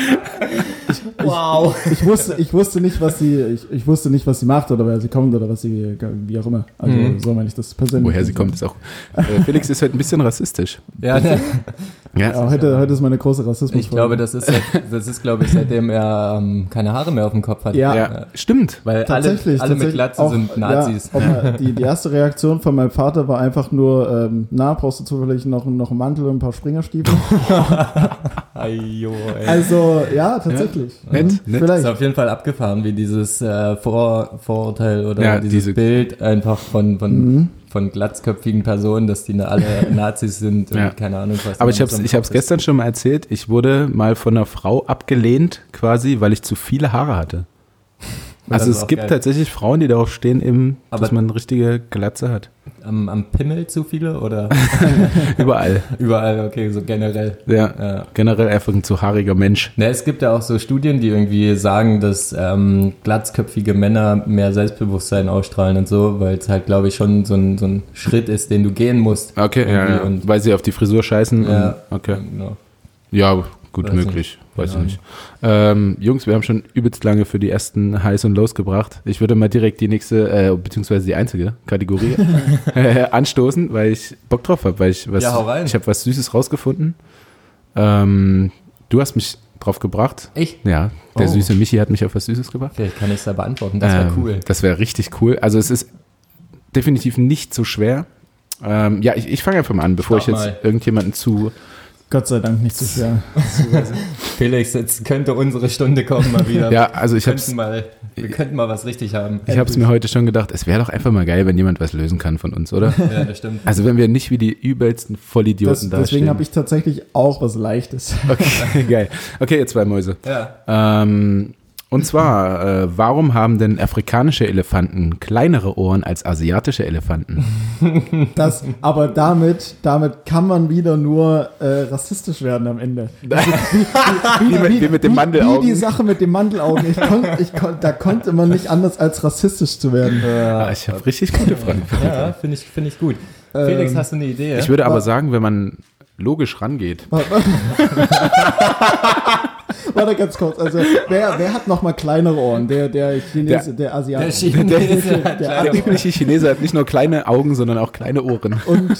Wow. ich, wusste, ich wusste nicht, was sie, ich, ich wusste nicht, was sie macht oder wer sie kommt oder was sie, wie auch immer. Also Mhm. so meine ich das persönlich. woher sie kommt, ist auch. Äh, Felix ist heute ein bisschen rassistisch. Ja, ne, Ja, Ja, heute, heute ist meine große Rassismus. ich glaube, das ist, seit- das ist, glaube ich, seitdem er ähm, keine Haare mehr auf dem Kopf hat. Ja. ja, stimmt. Weil alle, Tatsächlich, alle mit tatsächlich Glatze auch, sind Nazis. Ja, die, die erste Reaktion von meinem Vater war einfach nur, ähm, na, brauchst du zufällig noch, noch einen Mantel und ein paar Springerstiefel? Also, ja, tatsächlich. Nett, Mhm, nett. ist Vielleicht. auf jeden Fall abgefahren, wie dieses äh, Vor Vorurteil oder Ja, dieses diese- Bild einfach von, von, Mhm. von glatzköpfigen Personen, dass die alle Nazis sind und Ja. keine Ahnung was. Aber ich habe so im ich hab's ist. gestern schon mal erzählt. Ich wurde mal von einer Frau abgelehnt, quasi, weil ich zu viele Haare hatte. Also es gibt geil. tatsächlich Frauen, die darauf stehen, eben, dass Aber- man eine richtige Glatze hat. Am, am Pimmel zu viele oder Überall. überall, okay, so generell. Ja. Ja. Generell einfach ein zu haariger Mensch. Ne, es gibt ja auch so Studien, die irgendwie sagen, dass ähm, glatzköpfige Männer mehr Selbstbewusstsein ausstrahlen und so, weil es halt, glaube ich, schon so ein, so ein Schritt ist, den du gehen musst. Okay, ja, ja. und- weil sie auf die Frisur scheißen. Ja. Und, okay. Genau. Ja, gut Weiß möglich. nicht. Weiß ich Keine nicht. Ähm, Jungs, wir haben schon übelst lange für die ersten Highs und Lows gebracht. Ich würde mal direkt die nächste, äh, beziehungsweise die einzige Kategorie äh, anstoßen, weil ich Bock drauf habe, weil ich was, Ja, hau rein. ich habe was Süßes rausgefunden. Ähm, du hast mich drauf gebracht. Ich? Ja, der Oh. süße Michi hat mich auf was Süßes gebracht. Vielleicht kann ich es da beantworten. Das wäre Ähm, cool. Das wäre richtig cool. Also es ist definitiv nicht so schwer. Ähm, ja, ich, ich fange einfach mal an, bevor Start ich jetzt mal. irgendjemanden zu. Gott sei Dank nicht so schwer. Felix, jetzt könnte unsere Stunde kommen mal wieder. Ja, also ich könnten mal, wir könnten mal was richtig haben. ich hab's mir heute schon gedacht, es wäre doch einfach mal geil, wenn jemand was lösen kann von uns, oder? Ja, das stimmt. Also wenn wir nicht wie die übelsten Vollidioten Das, dastehen. deswegen habe ich tatsächlich auch was Leichtes. Okay, geil. Okay, jetzt zwei Mäuse. Ja. Ähm, und zwar, äh, warum haben denn afrikanische Elefanten kleinere Ohren als asiatische Elefanten? Das, aber damit, damit kann man wieder nur äh, rassistisch werden am Ende. Wie mit- wie mit den Wie Mandelaugen. die Sache mit den Mandelaugen. Ich konnt, ich konnt, da konnte man nicht anders als rassistisch zu werden. Ah, ich habe richtig gute Fragen. Ja, finde ich, finde ich gut. Felix, Ähm, hast du eine Idee? ja? Ich würde aber sagen, wenn man logisch rangeht, Warte ganz kurz. Also, wer, wer hat noch mal kleinere Ohren? Der, der Chinese, der, Asiate. Der Chinese hat der- der übliche Chinese hat nicht nur kleine Augen, sondern auch kleine Ohren. Und,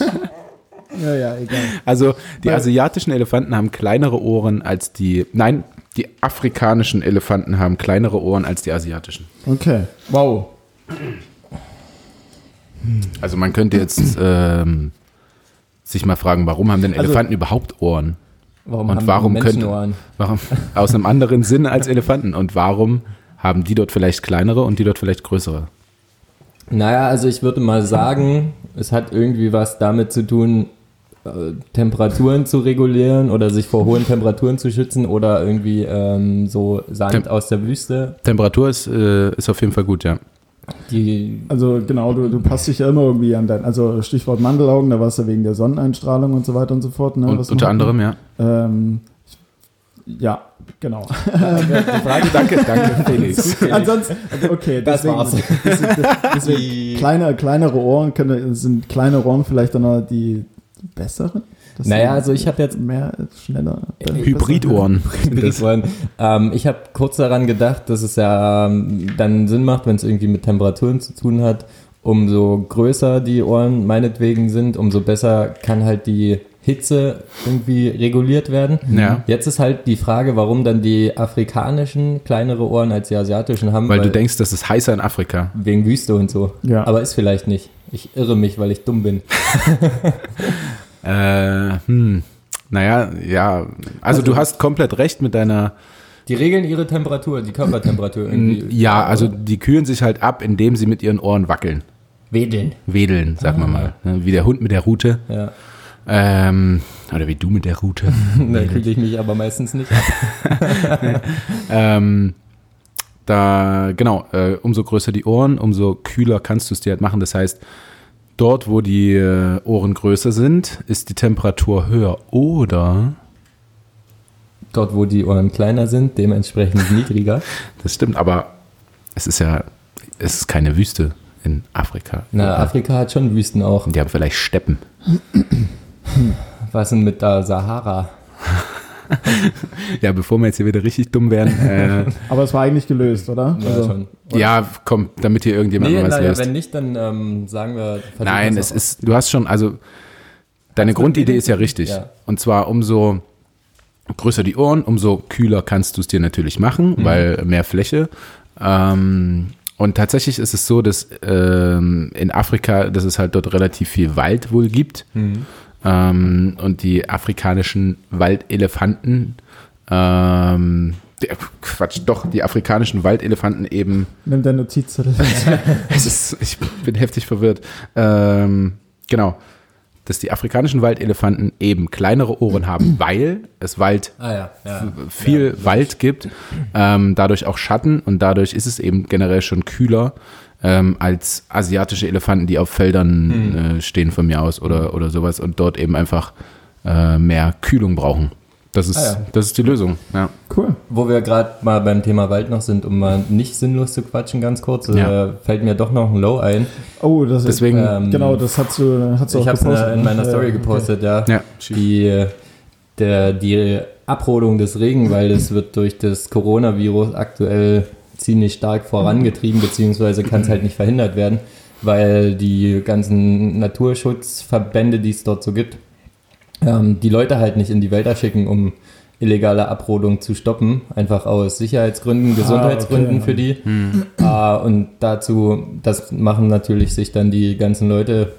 ja, ja, egal. Also die Weil- asiatischen Elefanten haben kleinere Ohren als die, nein, die afrikanischen Elefanten haben kleinere Ohren als die asiatischen. Okay. Wow. Also man könnte jetzt ähm, sich mal fragen, warum haben denn Also- Elefanten überhaupt Ohren? Warum Und warum könnte-? Warum? Aus einem anderen Sinn als Elefanten. Und warum haben die dort vielleicht kleinere und die dort vielleicht größere? Naja, also ich würde mal sagen, es hat irgendwie was damit zu tun, äh, Temperaturen zu regulieren oder sich vor hohen Temperaturen zu schützen oder irgendwie ähm, so Sand Tem- aus der Wüste. Temperatur ist, äh, ist auf jeden Fall gut, ja. Die, Also genau, du, du passt dich ja immer irgendwie an dein, also Stichwort Mandelaugen, da war es ja wegen der Sonneneinstrahlung und so weiter und so fort. Ne, Und was unter anderem, ja. Ähm, ja, genau. Danke, danke, danke, Felix. Ansonsten, also okay, Das deswegen, war's. deswegen, deswegen kleine, kleinere Ohren können, sind kleine Ohren vielleicht dann noch die besseren? Naja, also ich habe jetzt mehr, schneller. Hybridohren. sind das. Hybridwollen. Ähm, ich habe kurz daran gedacht, dass es ja ähm, dann Sinn macht, wenn es irgendwie mit Temperaturen zu tun hat. Umso größer die Ohren meinetwegen sind, umso besser kann halt die Hitze irgendwie reguliert werden. Ja. Jetzt ist halt die Frage, warum dann die afrikanischen kleinere Ohren als die asiatischen haben. Weil du denkst, das ist heißer in Afrika. Wegen Wüste und so. Ja. Aber ist vielleicht nicht. Ich irre mich, weil ich dumm bin. Äh, hm. Naja, ja. Also, du hast komplett recht mit deiner. Die regeln ihre Temperatur, die Körpertemperatur irgendwie. Ja, also die kühlen sich halt ab, indem sie mit ihren Ohren wackeln. Wedeln. Wedeln, sagen wir mal. Ne, Wie der Hund mit der Rute. Ja. Ähm, oder wie du mit der Rute. Da kühle ich mich aber meistens nicht ab. ähm, da, genau, äh, umso größer die Ohren, umso kühler kannst du es dir halt machen. Das heißt, dort, wo die äh, Ohren größer sind, ist die Temperatur höher. Oder, Dort, wo die Ohren kleiner sind, dementsprechend niedriger. das stimmt, aber es ist ja, es ist keine Wüste in Afrika? Na, Afrika hat schon Wüsten auch. Die haben vielleicht Steppen. Was denn mit der Sahara? Ja, bevor wir jetzt hier wieder richtig dumm werden. Äh, Aber es war eigentlich gelöst, oder? Ja, Also, schon. ja, komm, damit hier irgendjemand Nee, was naja, löst. wenn nicht, dann ähm, sagen wir. Nein, es ist, du hast schon, also deine Grundidee ist ja richtig. Ja. Und zwar umso größer die Ohren, umso kühler kannst du es dir natürlich machen, Mhm. weil mehr Fläche. Ähm, und tatsächlich ist es so, dass ähm, in Afrika, dass es halt dort relativ viel Wald wohl gibt. Mhm. Ähm, und die afrikanischen Waldelefanten, ähm, der, Quatsch, doch, die afrikanischen Waldelefanten eben nimm deine Notizzettel. ich bin heftig verwirrt. Ähm, genau. Dass die afrikanischen Waldelefanten eben kleinere Ohren haben, weil es Wald, Ah ja, ja. viel Wald gibt, ähm, dadurch auch Schatten und dadurch ist es eben generell schon kühler ähm, als asiatische Elefanten, die auf Feldern äh, stehen von mir aus oder, oder sowas und dort eben einfach äh, mehr Kühlung brauchen. Das ist, Ah ja. das ist die Lösung. Ja. Cool. Wo wir gerade mal beim Thema Wald noch sind, um mal nicht sinnlos zu quatschen, ganz kurz, Ja. äh, fällt mir doch noch ein Low ein. Oh, das ist, Deswegen, Ähm, genau, das hast du, hast du ich auch habe es gepostet. in meiner ne? Story gepostet, ja. ja. Die, der, die Abrodung des Regenwaldes wird durch das Coronavirus aktuell ziemlich stark vorangetrieben, beziehungsweise kann es halt nicht verhindert werden, weil die ganzen Naturschutzverbände, die es dort so gibt, ähm, die Leute halt nicht in die Wälder schicken, um illegale Abrodung zu stoppen, einfach aus Sicherheitsgründen, Gesundheitsgründen okay. für die. Ah, und dazu, das machen natürlich sich dann die ganzen Leute,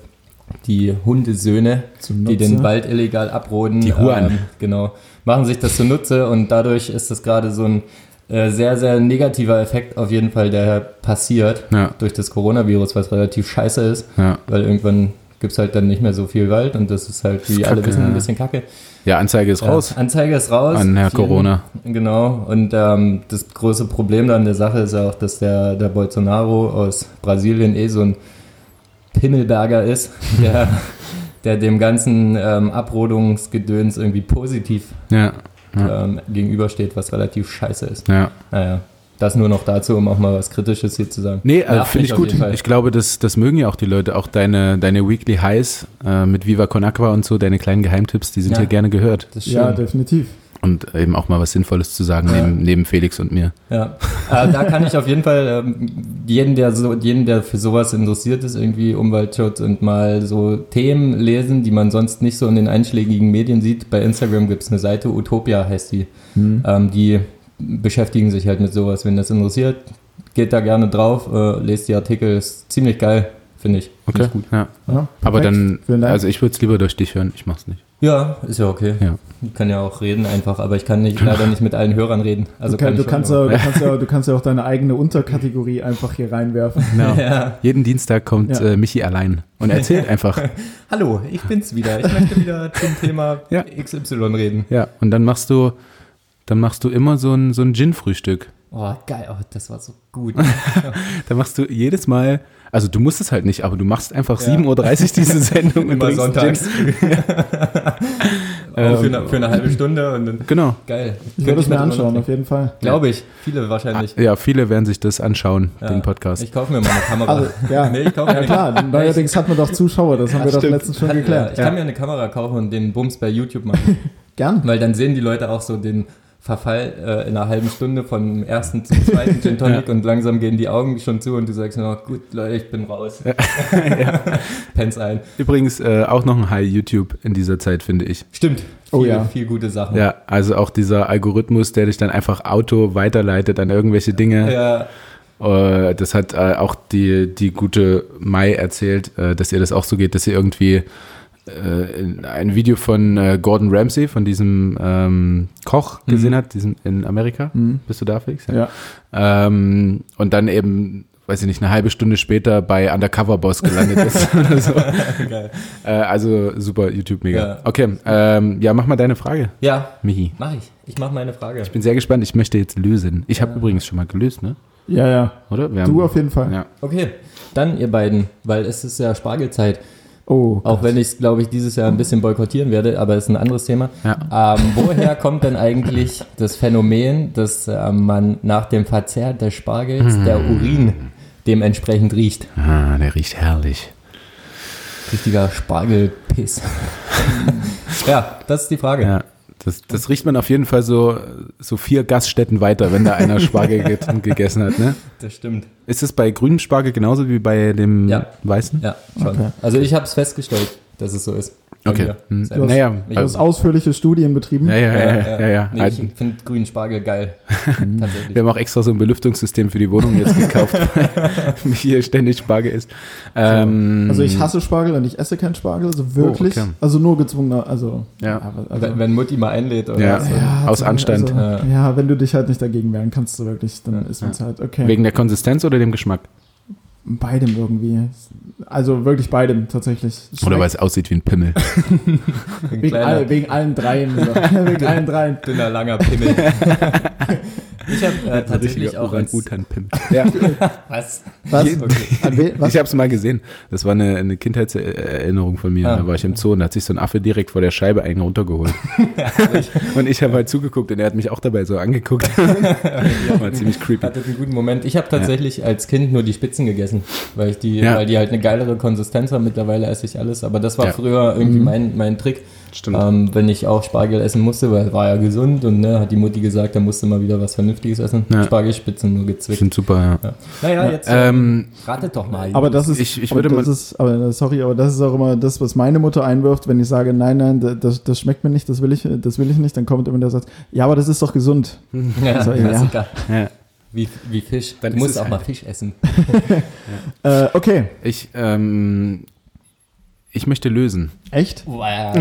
die Hundesöhne, die den Wald illegal abroden. Die Huren. Ähm, genau. Machen sich das zunutze und dadurch ist das gerade so ein äh, sehr, sehr negativer Effekt auf jeden Fall, der passiert Ja. durch das Coronavirus, was relativ scheiße ist, Ja. weil irgendwann gibt es halt dann nicht mehr so viel Wald und das ist halt, wie ist alle kacke, wissen, ein bisschen kacke. ja, Anzeige ist raus Ja, Anzeige ist raus. an Herr Vielen- Corona. Genau. Und ähm, das große Problem dann der Sache ist ja auch, dass der, der Bolsonaro aus Brasilien eh so ein Pimmelberger ist, der, der dem ganzen ähm, Abrodungsgedöns irgendwie positiv Ja. Ja. ähm, gegenübersteht, was relativ scheiße ist. ja. Naja, das nur noch dazu, um auch mal was Kritisches hier zu sagen. Nee, äh, finde ich gut. Ich glaube, das, das mögen ja auch die Leute. Auch deine, deine Weekly Highs äh, mit Viva Con Aqua und so, deine kleinen Geheimtipps, die sind Ja. hier gerne gehört. Das ist Ja, definitiv. Und eben auch mal was Sinnvolles zu sagen, neben, neben Felix und mir. Ja, äh, da kann ich auf jeden Fall ähm, jeden, der so, jeden, der für sowas interessiert ist, irgendwie Umweltschutz und mal so Themen lesen, die man sonst nicht so in den einschlägigen Medien sieht. Bei Instagram gibt es eine Seite, Utopia heißt die. Hm. Ähm, die beschäftigen sich halt mit sowas. Wenn das interessiert, geht da gerne drauf, äh, lest die Artikel, ist ziemlich geil, finde ich. Find Okay. ich gut. Ja. Ja, Aber dann, also ich würde es lieber durch dich hören, ich mach's nicht. Ja, ist ja okay. Ja. Ich kann ja auch reden einfach, aber ich kann nicht, leider nicht mit allen Hörern reden. Also du, kann, kann du, kannst ja, du, kannst ja, du kannst ja auch deine eigene Unterkategorie einfach hier reinwerfen. Genau. Ja. Jeden Dienstag kommt Ja. äh, Michi allein und erzählt einfach. Hallo, ich bin's wieder. Ich möchte wieder zum Thema Ja. XY reden. Ja, und dann machst du, dann machst du immer so ein, so ein Gin-Frühstück. Oh, geil. Oh, das war so gut. Da machst du jedes Mal, also du musst es halt nicht, aber du machst einfach Ja. 7.30 Uhr diese Sendung und Immer trinkst sonntags. Gin. Auch für, eine, für eine halbe Stunde und dann. Genau. Geil. Ich würde es mir anschauen, auf jeden Fall. Glaube ich. Viele wahrscheinlich. Ja, viele werden sich das anschauen, Ja. den Podcast. Ich kaufe mir mal eine Kamera. Also, ja. Nee, ich kaufe mir Ja eine klar, neuerdings hat man doch Zuschauer, das haben wir doch letztens schon Ja, geklärt. ich kann mir eine Kamera kaufen und den Bums bei YouTube machen. Gern. Weil dann sehen die Leute auch so den Verfall äh, in einer halben Stunde vom ersten zum zweiten Gin Tonic und langsam gehen die Augen schon zu und du sagst nur, gut Leute, ich bin raus. Pens ein. Übrigens äh, auch noch ein High YouTube in dieser Zeit, finde ich. Stimmt. Oh Viel, ja. viel gute Sachen. Ja, also auch dieser Algorithmus, der dich dann einfach Auto weiterleitet an irgendwelche Dinge. Ja, Äh, das hat äh, auch die, die gute Mai erzählt, äh, dass ihr das auch so geht, dass ihr irgendwie äh, in- ein Video von äh, Gordon Ramsay, von diesem ähm, Koch Mhm. gesehen hat, diesen in Amerika. Mhm. Bist du da, Felix? Ja. Ähm, und dann eben, weiß ich nicht, eine halbe Stunde später bei Undercover Boss gelandet ist oder so. Äh, also super YouTube mega. Ja. Okay, ähm, ja, mach mal deine Frage, Ja, Michi. mach ich. Ich mach meine Frage. Ich bin sehr gespannt. Ich möchte jetzt lösen. Ich habe übrigens schon mal gelöst, ne? Ja, ja. Oder? Wir Du auf jeden Fall. Ja. Okay, dann ihr beiden, weil es ist ja Spargelzeit. Oh. Auch wenn ich es, glaube ich, dieses Jahr ein bisschen boykottieren werde, aber es ist ein anderes Thema. Ja. Ähm, woher kommt denn eigentlich das Phänomen, dass ähm, man nach dem Verzehr des Spargels der Urin dementsprechend riecht. Ah, der riecht herrlich. Richtiger Spargelpiss. ja, das ist die Frage. Ja, das, das riecht man auf jeden Fall so, so vier Gaststätten weiter, wenn da einer Spargel ge gegessen hat. Ne? Das stimmt. Ist es bei grünem Spargel genauso wie bei dem Ja. weißen? Ja, schon. Okay. Also ich habe es festgestellt, dass es so ist. Okay. Hm. Selber. Naja, Ich Du hast ausführliche Studien betrieben. ja, ja, ja, ja, ja, ja. Nee, ich finde grünen Spargel geil. Tatsächlich. Wir haben auch extra so ein Belüftungssystem für die Wohnung jetzt gekauft, weil hier ständig Spargel ist. Ähm, Also ich hasse Spargel und ich esse keinen Spargel, also wirklich. okay. Also nur gezwungener, also. Ja. also Wenn, wenn Mutti mal einlädt oder Ja. was. ja, aus zum- Anstand. Also, Ja. ja. wenn du dich halt nicht dagegen wehren kannst, du wirklich, dann ist es halt okay. Wegen der Konsistenz oder dem Geschmack? Beidem irgendwie. Also wirklich beidem tatsächlich. Oder weil es aussieht wie ein Pimmel? Ein wegen, all, wegen allen dreien. So. wegen allen dreien. dünner, langer Pimmel. ich habe äh, tatsächlich auch als... Orang-Utan-Pimmel. Ja, Was? Was? Was? ich habe es mal gesehen. Das war eine, eine Kindheitserinnerung von mir. Ah. Da war ich im Zoo und da hat sich so ein Affe direkt vor der Scheibe einen runtergeholt. und ich habe halt zugeguckt und er hat mich auch dabei so angeguckt. war ziemlich creepy. Hatte einen guten Moment. Ich habe tatsächlich als Kind nur die Spitzen gegessen, weil ich die, Ja. weil die halt eine geilere Konsistenz haben. Mittlerweile esse ich alles, aber das war Ja. früher irgendwie mein, mein Trick. Stimmt. Ähm, wenn ich auch Spargel essen musste, weil war ja gesund und ne, hat die Mutti gesagt, da musste mal wieder was Vernünftiges essen. Ja. Spargelspitzen nur gezwickt. Stimmt super, ja. Ja. Naja, jetzt äh, Ähm, ratet doch mal. Aber das ist, Ich- ich aber würde das mal- ist, aber sorry, aber das ist auch immer das, was meine Mutter einwirft, wenn ich sage, nein, nein, das, das schmeckt mir nicht, das will ich, das will ich nicht, dann kommt immer der Satz, ja, aber das ist doch gesund. ja, Also, ja. Ja. Wie, wie Fisch. Dann du musst es auch halt- mal Fisch essen. Äh, okay, Ich, ähm, ich möchte lösen. echt? Wow,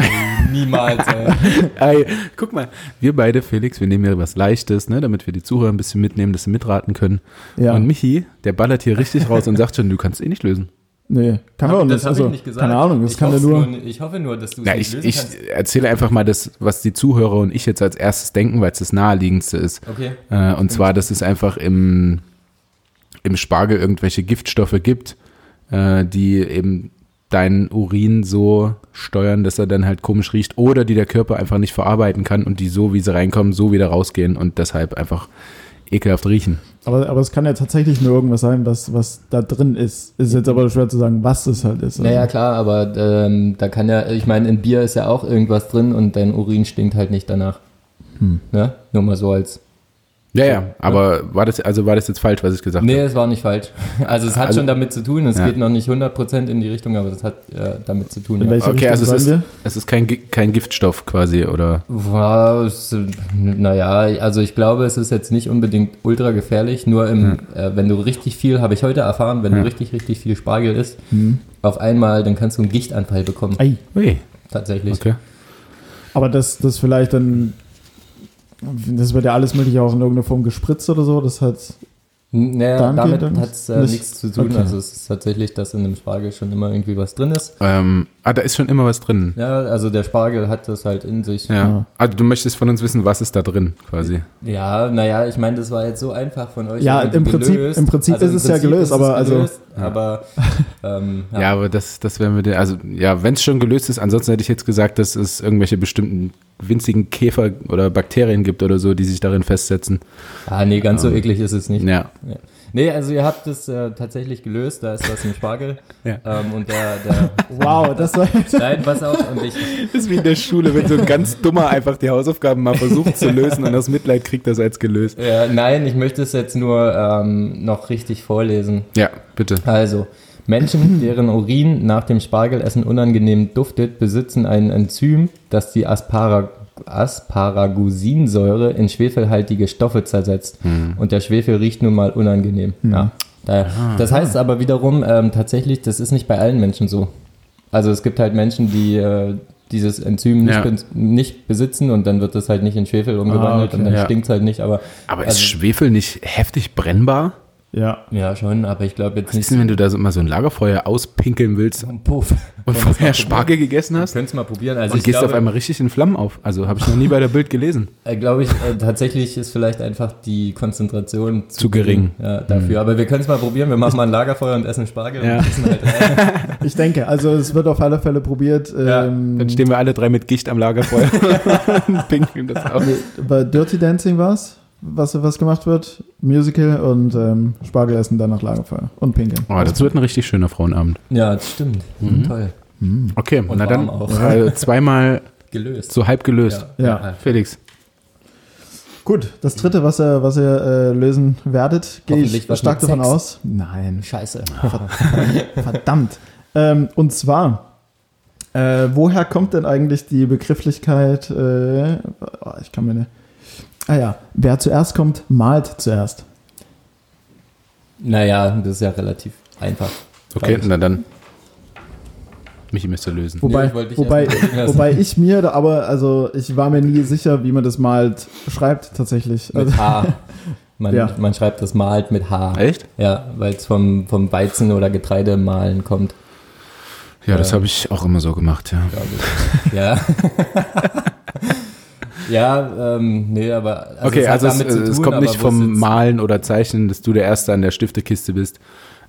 niemals. Ey. Ey, guck mal, wir beide, Felix, wir nehmen hier was Leichtes, ne, damit wir die Zuhörer ein bisschen mitnehmen, dass sie mitraten können. Ja. Und Michi, der ballert hier richtig raus und sagt schon, du kannst eh nicht lösen. Nee, kann man auch das nicht. habe Also, ich nicht gesagt. keine Ahnung, das ich kann ja hoff's nur. Ich hoffe nur, dass du es Ja, nicht ich, lösen ich kannst. erzähle einfach mal das, was die Zuhörer und ich jetzt als erstes denken, weil es das naheliegendste ist. Okay. Äh, und zwar, dass es einfach im, im Spargel irgendwelche Giftstoffe gibt, äh, die eben deinen Urin so steuern, dass er dann halt komisch riecht oder die der Körper einfach nicht verarbeiten kann und die so, wie sie reinkommen, so wieder rausgehen und deshalb einfach ekelhaft riechen. Aber, aber es kann ja tatsächlich nur irgendwas sein, was, was da drin ist. Ist jetzt aber schwer zu sagen, was es halt ist. Naja, klar, aber ähm, da kann ja, ich meine, in Bier ist ja auch irgendwas drin und dein Urin stinkt halt nicht danach. Hm. Ne? Nur mal so als. Ja, ja, aber war das, also war das jetzt falsch, was ich gesagt Nee, habe? es war nicht falsch. Also es hat Also- schon damit zu tun, es Ja. geht noch nicht 100% in die Richtung, aber das hat äh, damit zu tun. In Ja. welche Okay, Richtung also es ist, es ist kein, kein Giftstoff quasi, oder? Was, naja, also ich glaube, es ist jetzt nicht unbedingt ultra gefährlich, nur im, äh, wenn du richtig viel, habe ich heute erfahren, wenn Ja. du richtig, richtig viel Spargel isst, Hm. auf einmal, dann kannst du einen Gichtanfall bekommen. Ei. Ui, Tatsächlich. okay. Aber das, das vielleicht dann. Das wird ja alles mögliche auch in irgendeiner Form gespritzt oder so. Das hat. Naja, damit hat es äh, nicht- nichts zu tun. okay. Also es ist tatsächlich, dass in dem Spargel schon immer irgendwie was drin ist. Ähm, ah, da ist schon immer was drin. Ja, also der Spargel hat das halt in sich. Ja. Ja. Also du möchtest von uns wissen, was ist da drin, quasi. Ja, naja, ich meine, das war jetzt so einfach von euch. Ja, im Prinzip- im Prinzip ist es ja gelöst, aber also- aber ähm, Ja, aber das, das wäre mir also ja, wenn es schon gelöst ist, ansonsten hätte ich jetzt gesagt, dass es irgendwelche bestimmten winzigen Käfer oder Bakterien gibt oder so, die sich darin festsetzen. Ah, nee, ganz so eklig ist es nicht. Ja. Ja. Nee, also ihr habt es äh, tatsächlich gelöst, da ist was im Spargel. Ja. Ähm, und der, der Wow, das war jetzt. Nein, pass auf, und ich, Das ist wie in der Schule, wenn so ein ganz dummer einfach die Hausaufgaben mal versucht zu lösen und aus Mitleid kriegt das als gelöst. äh, nein, ich möchte es jetzt nur ähm, noch richtig vorlesen. Ja, bitte. Also, Menschen, deren Urin nach dem Spargelessen unangenehm duftet, besitzen ein Enzym, das die Aspara Asparagusinsäure in schwefelhaltige Stoffe zersetzt. Und der Schwefel riecht nun mal unangenehm. Ja. Da, das heißt aber wiederum ähm, tatsächlich, das ist nicht bei allen Menschen so. Also es gibt halt Menschen, die äh, dieses Enzym nicht, Ja. be nicht besitzen und dann wird das halt nicht in Schwefel umgewandelt okay. und dann Ja. stinkt es halt nicht, aber Aber ist Also- Schwefel nicht heftig brennbar? Ja. ja schon, aber ich glaube jetzt Was nicht ist denn, wenn du da so mal so ein Lagerfeuer auspinkeln willst Puff. und vorher Spargel gegessen hast? Könntest mal probieren. Also Und ich gehst glaube, auf einmal richtig in Flammen auf. Also habe ich noch nie bei der Bild gelesen. äh, glaube ich, äh, tatsächlich ist vielleicht einfach die Konzentration Zu gering. Ja, dafür. Aber wir können es mal probieren. Wir machen mal ein Lagerfeuer und essen Spargel Ja. und essen halt. Ich denke, also es wird auf alle Fälle probiert. Ja, Ähm, Dann stehen wir alle drei mit Gicht am Lagerfeuer und pinkeln das auf. bei Dirty Dancing war's. Was, was gemacht wird. Musical und ähm, Spargel essen, dann nach Lagerfeuer und pinkeln. Oh, das wird ein richtig schöner Frauenabend. Ja, das stimmt. Mhm. Toll. Okay, Und na dann äh, zweimal Gelöst. so halb gelöst. Ja. Felix. Gut, das dritte, was ihr, was ihr äh, lösen werdet, gehe ich stark davon Sex. aus. Nein, Scheiße. verdammt. ähm, und zwar, äh, woher kommt denn eigentlich die Begrifflichkeit, äh, oh, ich kann mir ah ja, wer zuerst kommt, malt zuerst. Naja, das ist ja relativ einfach. Okay, ich. na dann. Michi müsste lösen. Wobei, ich wollte dich wobei, wobei ich mir da aber, also ich war mir nie sicher, wie man das malt, schreibt tatsächlich. Also, Mit H. Man, Ja. man schreibt das malt mit H. Echt? Ja, weil es vom, vom Weizen oder Getreidemahlen kommt, Ja, das Ja. habe ich auch immer so gemacht, ja. glaube ich. ja. ja, ähm, nee, aber. okay, hat also es, damit zu es tun, kommt aber nicht vom Malen oder Zeichnen, dass du der Erste an der Stiftekiste bist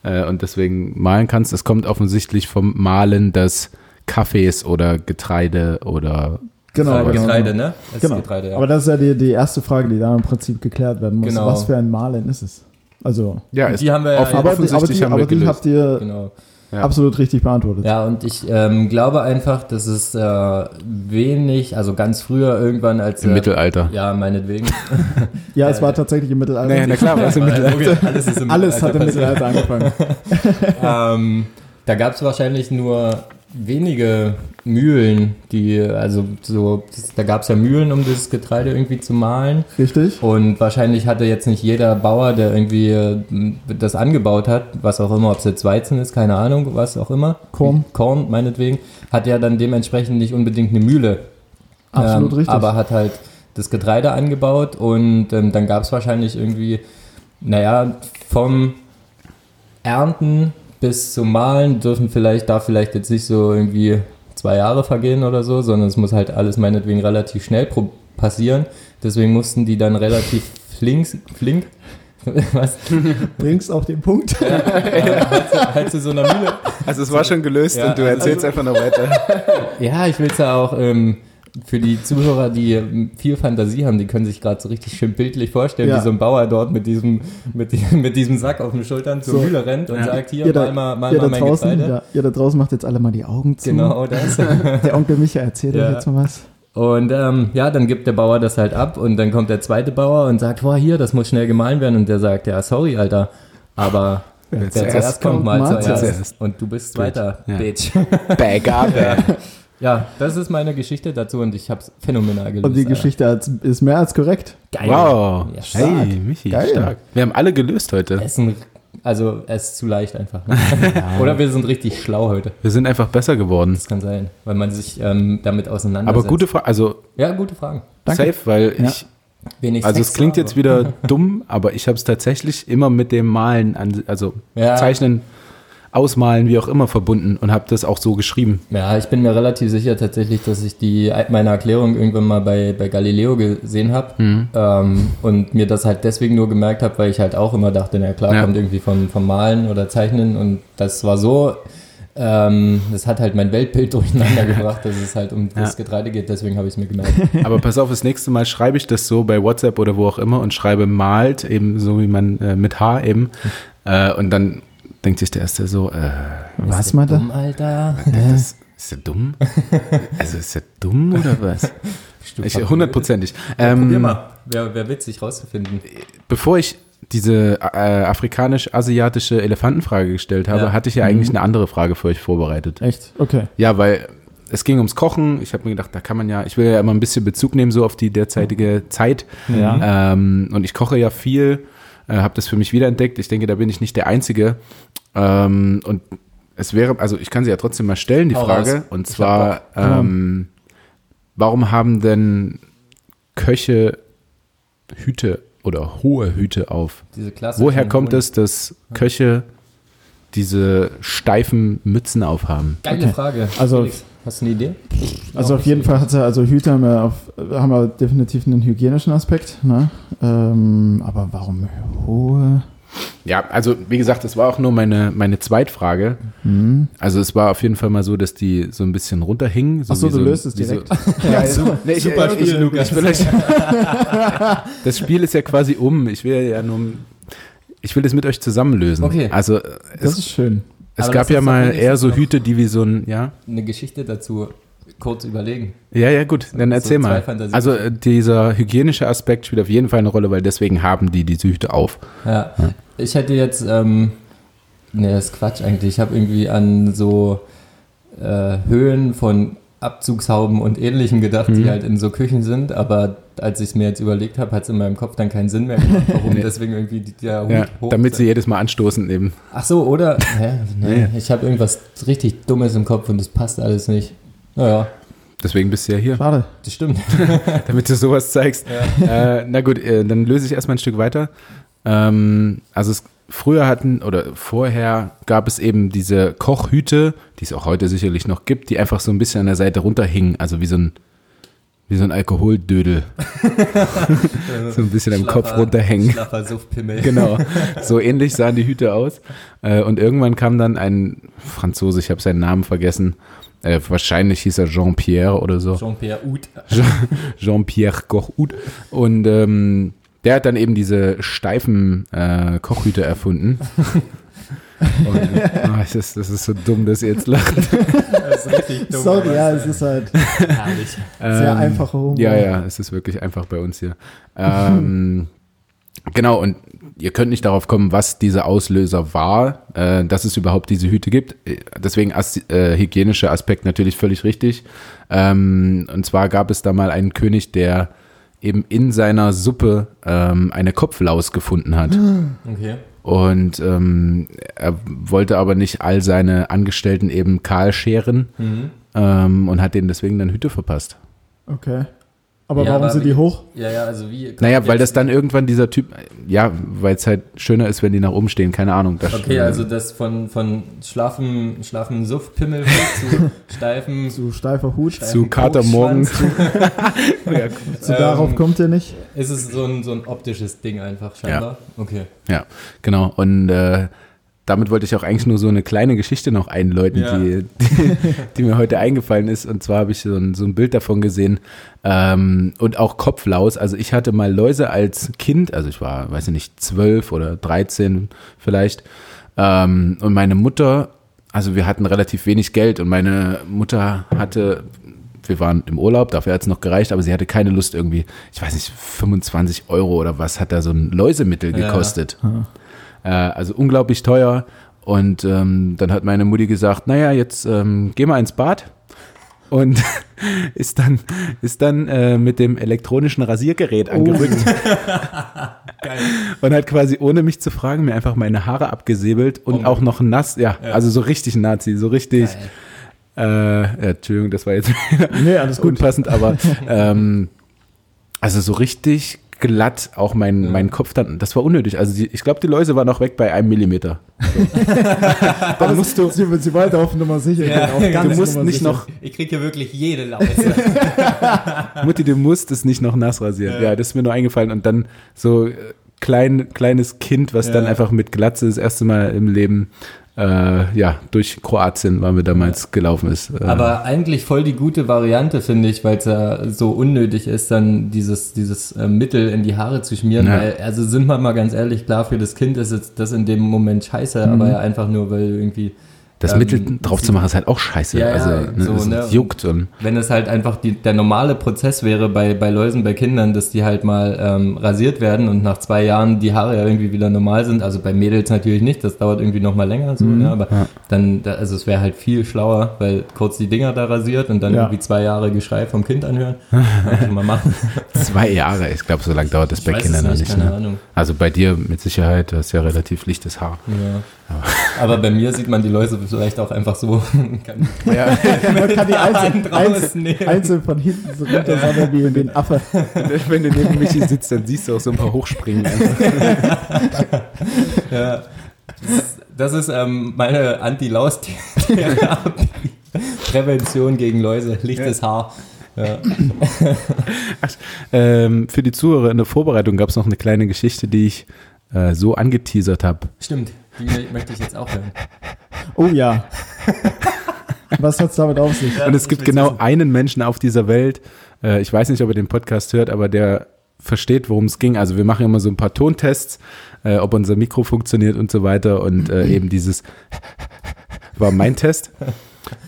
äh, und deswegen malen kannst. Es kommt offensichtlich vom Malen des Kaffees oder Getreide oder genau, Äh, genau. Getreide, ne? Es ist Genau. Getreide, ja. Aber das ist ja die, die erste Frage, die da im Prinzip geklärt werden muss. Genau. Was für ein Malen ist es? Also, ja, die haben wir ja aber, die, aber, offensichtlich die, haben aber wir die gelöst. habt ihr genau. Ja. absolut richtig beantwortet. Ja, und ich ähm, glaube einfach, dass es äh, wenig, also ganz früher irgendwann als. Im äh, Mittelalter. Ja, meinetwegen. Ja, es war tatsächlich im Mittelalter. Naja, na klar, was im Mittelalter. Alles ist im Alles hat im Mittelalter Mittelalter angefangen. ähm, da gab es wahrscheinlich nur wenige Mühlen, die, also so, das, da gab es ja Mühlen, um das Getreide irgendwie zu mahlen. Richtig? Und wahrscheinlich hatte jetzt nicht jeder Bauer, der irgendwie äh, das angebaut hat, was auch immer, ob es jetzt Weizen ist, keine Ahnung, was auch immer. Korn. Korn, meinetwegen, hat ja dann dementsprechend nicht unbedingt eine Mühle. Absolut ähm, richtig. Aber hat halt das Getreide angebaut und ähm, dann gab es wahrscheinlich irgendwie, naja, vom Ernten bis zum Mahlen dürfen vielleicht, darf vielleicht jetzt nicht so irgendwie zwei Jahre vergehen oder so, sondern es muss halt alles meinetwegen relativ schnell pro- passieren. Deswegen mussten die dann relativ flink, flink, was, Bringst auf den Punkt. halt zu so einer Mühle. Also es war schon gelöst Ja, und du also- erzählst einfach noch weiter. Ja, ich will es ja auch ähm, für die Zuhörer, die ähm, viel Fantasie haben, die können sich gerade so richtig schön bildlich vorstellen, Ja. wie so ein Bauer dort mit diesem, mit, die, mit diesem Sack auf den Schultern zur So. Mühle rennt und Ja. sagt, hier, Ihr da, mal mal, mal, ihr mal mein draußen, Getreide. ja, ihr da draußen macht jetzt alle mal die Augen zu. Genau das. Der Onkel Micha erzählt Ja. euch jetzt mal was. Und ähm, ja, dann gibt der Bauer das halt ab und dann kommt der zweite Bauer und sagt, boah, hier, das muss schnell gemahlen werden. Und der sagt, ja, sorry, Alter, aber wer, zuerst zuerst kommt, mal zuerst. zuerst. Und du bist Gut. weiter, Ja. Bitch. Bagabe. ja, das ist meine Geschichte dazu und ich hab's phänomenal gelöst. Und die. Geschichte hat- ist mehr als korrekt. Geil. Wow. Ja, stark. hey, Michi, Geil. stark. Wir haben alle gelöst heute. Es ist ein, also es ist zu leicht einfach. Ne? Oder wir sind richtig schlau heute. Wir sind einfach besser geworden. Das kann sein, weil man sich ähm, damit auseinandersetzt. Aber gute Frage, also Ja, gute Fragen. Danke. safe, weil Ja. ich, Wenig also es klingt aber- jetzt wieder dumm, aber ich habe es tatsächlich immer mit dem Malen, an, also Ja. Zeichnen, Ausmalen, wie auch immer verbunden und habe das auch so geschrieben. Ja, ich bin mir relativ sicher tatsächlich, dass ich die meine Erklärung irgendwann mal bei, bei Galileo gesehen habe Mhm. ähm, und mir das halt deswegen nur gemerkt habe, weil ich halt auch immer dachte, na klar, Ja. kommt irgendwie vom, vom Malen oder Zeichnen und das war so, ähm, das hat halt mein Weltbild durcheinander gebracht, dass es halt um das Ja. Getreide geht, deswegen habe ich es mir gemerkt. Aber pass auf, das nächste Mal schreibe ich das so bei WhatsApp oder wo auch immer und schreibe malt, eben so wie man äh, mit H eben. Äh, und dann denkt sich der Erste so, äh, Was mal da? dumm, Alter? das, ist der dumm? also ist der dumm oder was? Ich, hundertprozentig. Ähm, Probier mal, wäre wär witzig rauszufinden. Bevor ich diese äh, afrikanisch-asiatische Elefantenfrage gestellt habe, Ja. hatte ich ja eigentlich eine andere Frage für euch vorbereitet. Echt? Okay. Ja, weil es ging ums Kochen. Ich habe mir gedacht, da kann man ja, ich will ja immer ein bisschen Bezug nehmen so auf die derzeitige Zeit. Ja. Ähm, und ich koche ja viel, äh, habe das für mich wiederentdeckt. Ich denke, da bin ich nicht der Einzige. Ähm, und es wäre, also ich kann sie ja trotzdem mal stellen, die Hau Frage. raus. Und zwar, ähm, warum haben denn Köche Hüte oder hohe Hüte auf? Diese klassischen Woher kommt es, dass Köche diese steifen Mützen aufhaben? Geile Okay. Frage. Also- Felix, hast du eine Idee? Also auf jeden Fall hat er, also Hüte haben wir, auf, haben wir definitiv einen hygienischen Aspekt, ne? Ähm, aber warum hohe? Ja, also wie gesagt, das war auch nur meine, meine Zweitfrage. Also es war auf jeden Fall mal so, dass die so ein bisschen runterhingen. So Ach so, wie du so, löst es wie so- direkt. ja, so, nee, ich, Super Spiel, ich, Lukas. ich das Spiel ist ja quasi um. Ich will ja nur, ich will das mit euch zusammenlösen. Okay. Also Das es, ist schön. Es gab ja mal eher so Hüte, die wie so ein, ja. Eine Geschichte dazu kurz überlegen. Ja, ja, gut, dann so erzähl zwei mal. Also äh, dieser hygienische Aspekt spielt auf jeden Fall eine Rolle, weil deswegen haben die diese Hüte auf. Ja, ich hätte jetzt, ähm, ne, das ist Quatsch eigentlich. Ich habe irgendwie an so äh, Höhen von Abzugshauben und ähnlichem gedacht, Mhm. die halt in so Küchen sind, aber als ich es mir jetzt überlegt habe, hat es in meinem Kopf dann keinen Sinn mehr gemacht, warum Nee. deswegen irgendwie die- der Hut Ja, hoch damit sie jedes Mal anstoßen eben. Ach so, oder? Hä? Nee, Nee. ich habe irgendwas richtig Dummes im Kopf und das passt alles nicht. Naja, Deswegen bist du ja hier, Schade. das stimmt. damit du sowas zeigst. Äh, na gut, äh, dann löse ich erstmal ein Stück weiter. Ähm, also es, früher hatten oder vorher gab es eben diese Kochhüte, die es auch heute sicherlich noch gibt, die einfach so ein bisschen an der Seite runterhingen, also wie so ein wie so ein Alkoholdödel. so ein bisschen am Kopf runterhängen. Suftpimmel. Genau, so ähnlich sahen die Hüte aus. Äh, Und irgendwann kam dann ein Franzose, ich habe seinen Namen vergessen, äh, wahrscheinlich hieß er Jean-Pierre oder so. Jean-Pierre Out. Jean- Jean-Pierre Kochhut. Und ähm, der hat dann eben diese steifen äh, Kochhüte erfunden. Und, oh, das, ist, das ist so dumm, dass ihr jetzt lacht. Das ist richtig dumm. Sorry, ja, es ist halt herrlich. sehr Ähm, einfacher Humor. Ja, ja, es ist wirklich einfach bei uns hier. Ähm, genau, und ihr könnt nicht darauf kommen, was dieser Auslöser war, äh, dass es überhaupt diese Hüte gibt. Deswegen as äh, hygienischer Aspekt natürlich völlig richtig. Ähm, und zwar gab es da mal einen König, der eben in seiner Suppe ähm, eine Kopflaus gefunden hat. Okay. Und ähm, er wollte aber nicht all seine Angestellten eben kahl scheren Mhm. ähm, und hat denen deswegen dann Hüte verpasst. Okay. Aber Ja, warum aber sind die hoch? Ja, ja, also wie. Naja, weil das dann irgendwann dieser Typ, ja, weil es halt schöner ist, wenn die nach oben stehen, keine Ahnung. Das, Okay, also das von, von schlaffen, schlaffen Suftpimmel zu steifen. Zu steifer Hut. steifen zu Katermorgen. Kokschwanz. ja, So Ähm, darauf kommt ihr nicht. Ist es so ein, so ein optisches Ding einfach scheinbar? Okay. ja, genau. Und äh, damit wollte ich auch eigentlich nur so eine kleine Geschichte noch einläuten, Ja. die, die, die mir heute eingefallen ist. Und zwar habe ich so ein, so ein Bild davon gesehen ähm, und auch Kopflaus. Also ich hatte mal Läuse als Kind, also ich war, weiß ich nicht, zwölf oder dreizehn vielleicht. Ähm, und meine Mutter, also wir hatten relativ wenig Geld und meine Mutter hatte wir waren im Urlaub, dafür hat es noch gereicht, aber sie hatte keine Lust irgendwie, ich weiß nicht, 25 Euro oder was hat da so ein Läusemittel Ja. gekostet. Äh, also unglaublich teuer. Und ähm, dann hat meine Mutti gesagt, naja, jetzt ähm, geh mal ins Bad. Und ist dann, ist dann äh, mit dem elektronischen Rasiergerät angerückt Geil. und hat quasi ohne mich zu fragen mir einfach meine Haare abgesäbelt und Oh auch noch nass, ja, Ja. also so richtig Nazi, so richtig, Geil. äh, ja, Entschuldigung, das war jetzt Nee, alles gut. unpassend, aber ähm, also so richtig glatt auch mein, Ja. mein Kopf dann, das war unnötig. Also die, ich glaube, die Läuse waren noch weg bei einem Millimeter. Dann musst du. Sie, sie wollte auf Nummer sicher Ja, gehen. Auf ganz Du musst Nummer nicht sicher. noch, Ich krieg hier wirklich jede Laute. Mutti, du musst es nicht noch nass rasieren. Ja, das ist mir nur eingefallen. Und dann so äh, klein, kleines Kind, was dann Ja. einfach mit Glatze das erste Mal im Leben äh, ja, durch Kroatien waren wir damals gelaufen ist. Äh, Aber eigentlich voll die gute Variante, finde ich, weil es ja so unnötig ist, dann dieses, dieses äh, Mittel in die Haare zu schmieren. Ja. Weil, also sind wir mal ganz ehrlich, klar, für das Kind ist jetzt das in dem Moment scheiße, Mhm. aber ja einfach nur, weil irgendwie, das ähm, Mittel drauf zu machen ist halt auch scheiße. Ja, ja, also, ne, so, es ne? juckt wenn es halt einfach die, der normale Prozess wäre bei, bei Läusen, bei Kindern, dass die halt mal ähm, rasiert werden und nach zwei Jahren die Haare ja irgendwie wieder normal sind. Also bei Mädels natürlich nicht, das dauert irgendwie noch mal länger so, ne? aber Mhm. Ja. dann, da, also es wäre halt viel schlauer, weil kurz die Dinger da rasiert und dann Ja. irgendwie zwei Jahre Geschrei vom Kind anhören. Kann mal machen. zwei Jahre. Ich glaube, so lange dauert das bei Ich weiß Kindern noch nicht, nicht. Ne? Also bei dir mit Sicherheit, du hast ja relativ lichtes Haar. Ja. Aber bei mir sieht man die Läuse vielleicht auch einfach so. Kann, Ja, Man kann die einzeln, einzeln, einzeln von hinten so runter sammeln wie den Affe. wenn du neben Michi sitzt, dann siehst du auch so ein paar hochspringen. Einfach. Ja. Das ist, ähm, meine Anti-Laus-Therapie. Prävention gegen Läuse, lichtes Haar. Ja. Ähm, für die Zuhörer in der Vorbereitung gab es noch eine kleine Geschichte, die ich äh, so angeteasert habe. Stimmt, die mö- möchte ich jetzt auch hören. Oh ja. Was hat's damit auf sich? Und es gibt genau wissen. einen Menschen auf dieser Welt, äh, ich weiß nicht, ob er den Podcast hört, aber der versteht, worum es ging. Also wir machen immer so ein paar Tontests, äh, ob unser Mikro funktioniert und so weiter. Und äh, eben dieses war mein Test.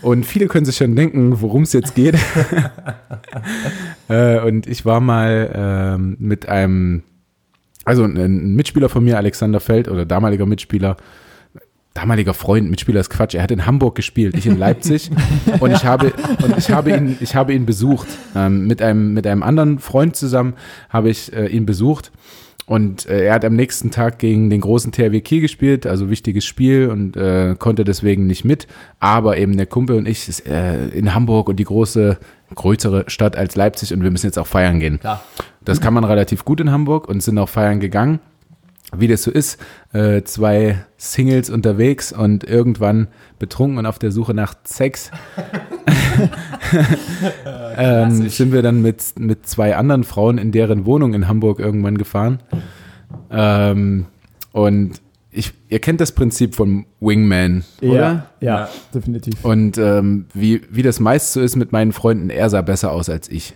Und viele können sich schon denken, worum es jetzt geht. äh, und ich war mal ähm, mit einem, also ein- Mitspieler von mir, Alexander Feld, oder damaliger Mitspieler, damaliger Freund, Mitspieler ist Quatsch. Er hat in Hamburg gespielt, ich in Leipzig. und ich habe, und ich habe ihn, ich habe ihn besucht. Ähm, mit einem, mit einem anderen Freund zusammen habe ich äh, ihn besucht. Und äh, er hat am nächsten Tag gegen den großen THW Kiel gespielt, also wichtiges Spiel und äh, konnte deswegen nicht mit. Aber eben der Kumpel und ich ist äh, in Hamburg und die große, größere Stadt als Leipzig und wir müssen jetzt auch feiern gehen. Klar. Das kann man relativ gut in Hamburg und sind auch feiern gegangen. Wie das so ist, äh, zwei Singles unterwegs und irgendwann betrunken und auf der Suche nach Sex ähm, sind wir dann mit, mit zwei anderen Frauen in deren Wohnung in Hamburg irgendwann gefahren. Ähm, und ich, ihr kennt das Prinzip von Wingman, oder? Ja, ja, Ja. definitiv. Und ähm, wie, wie das meist so ist mit meinen Freunden, er sah besser aus als ich.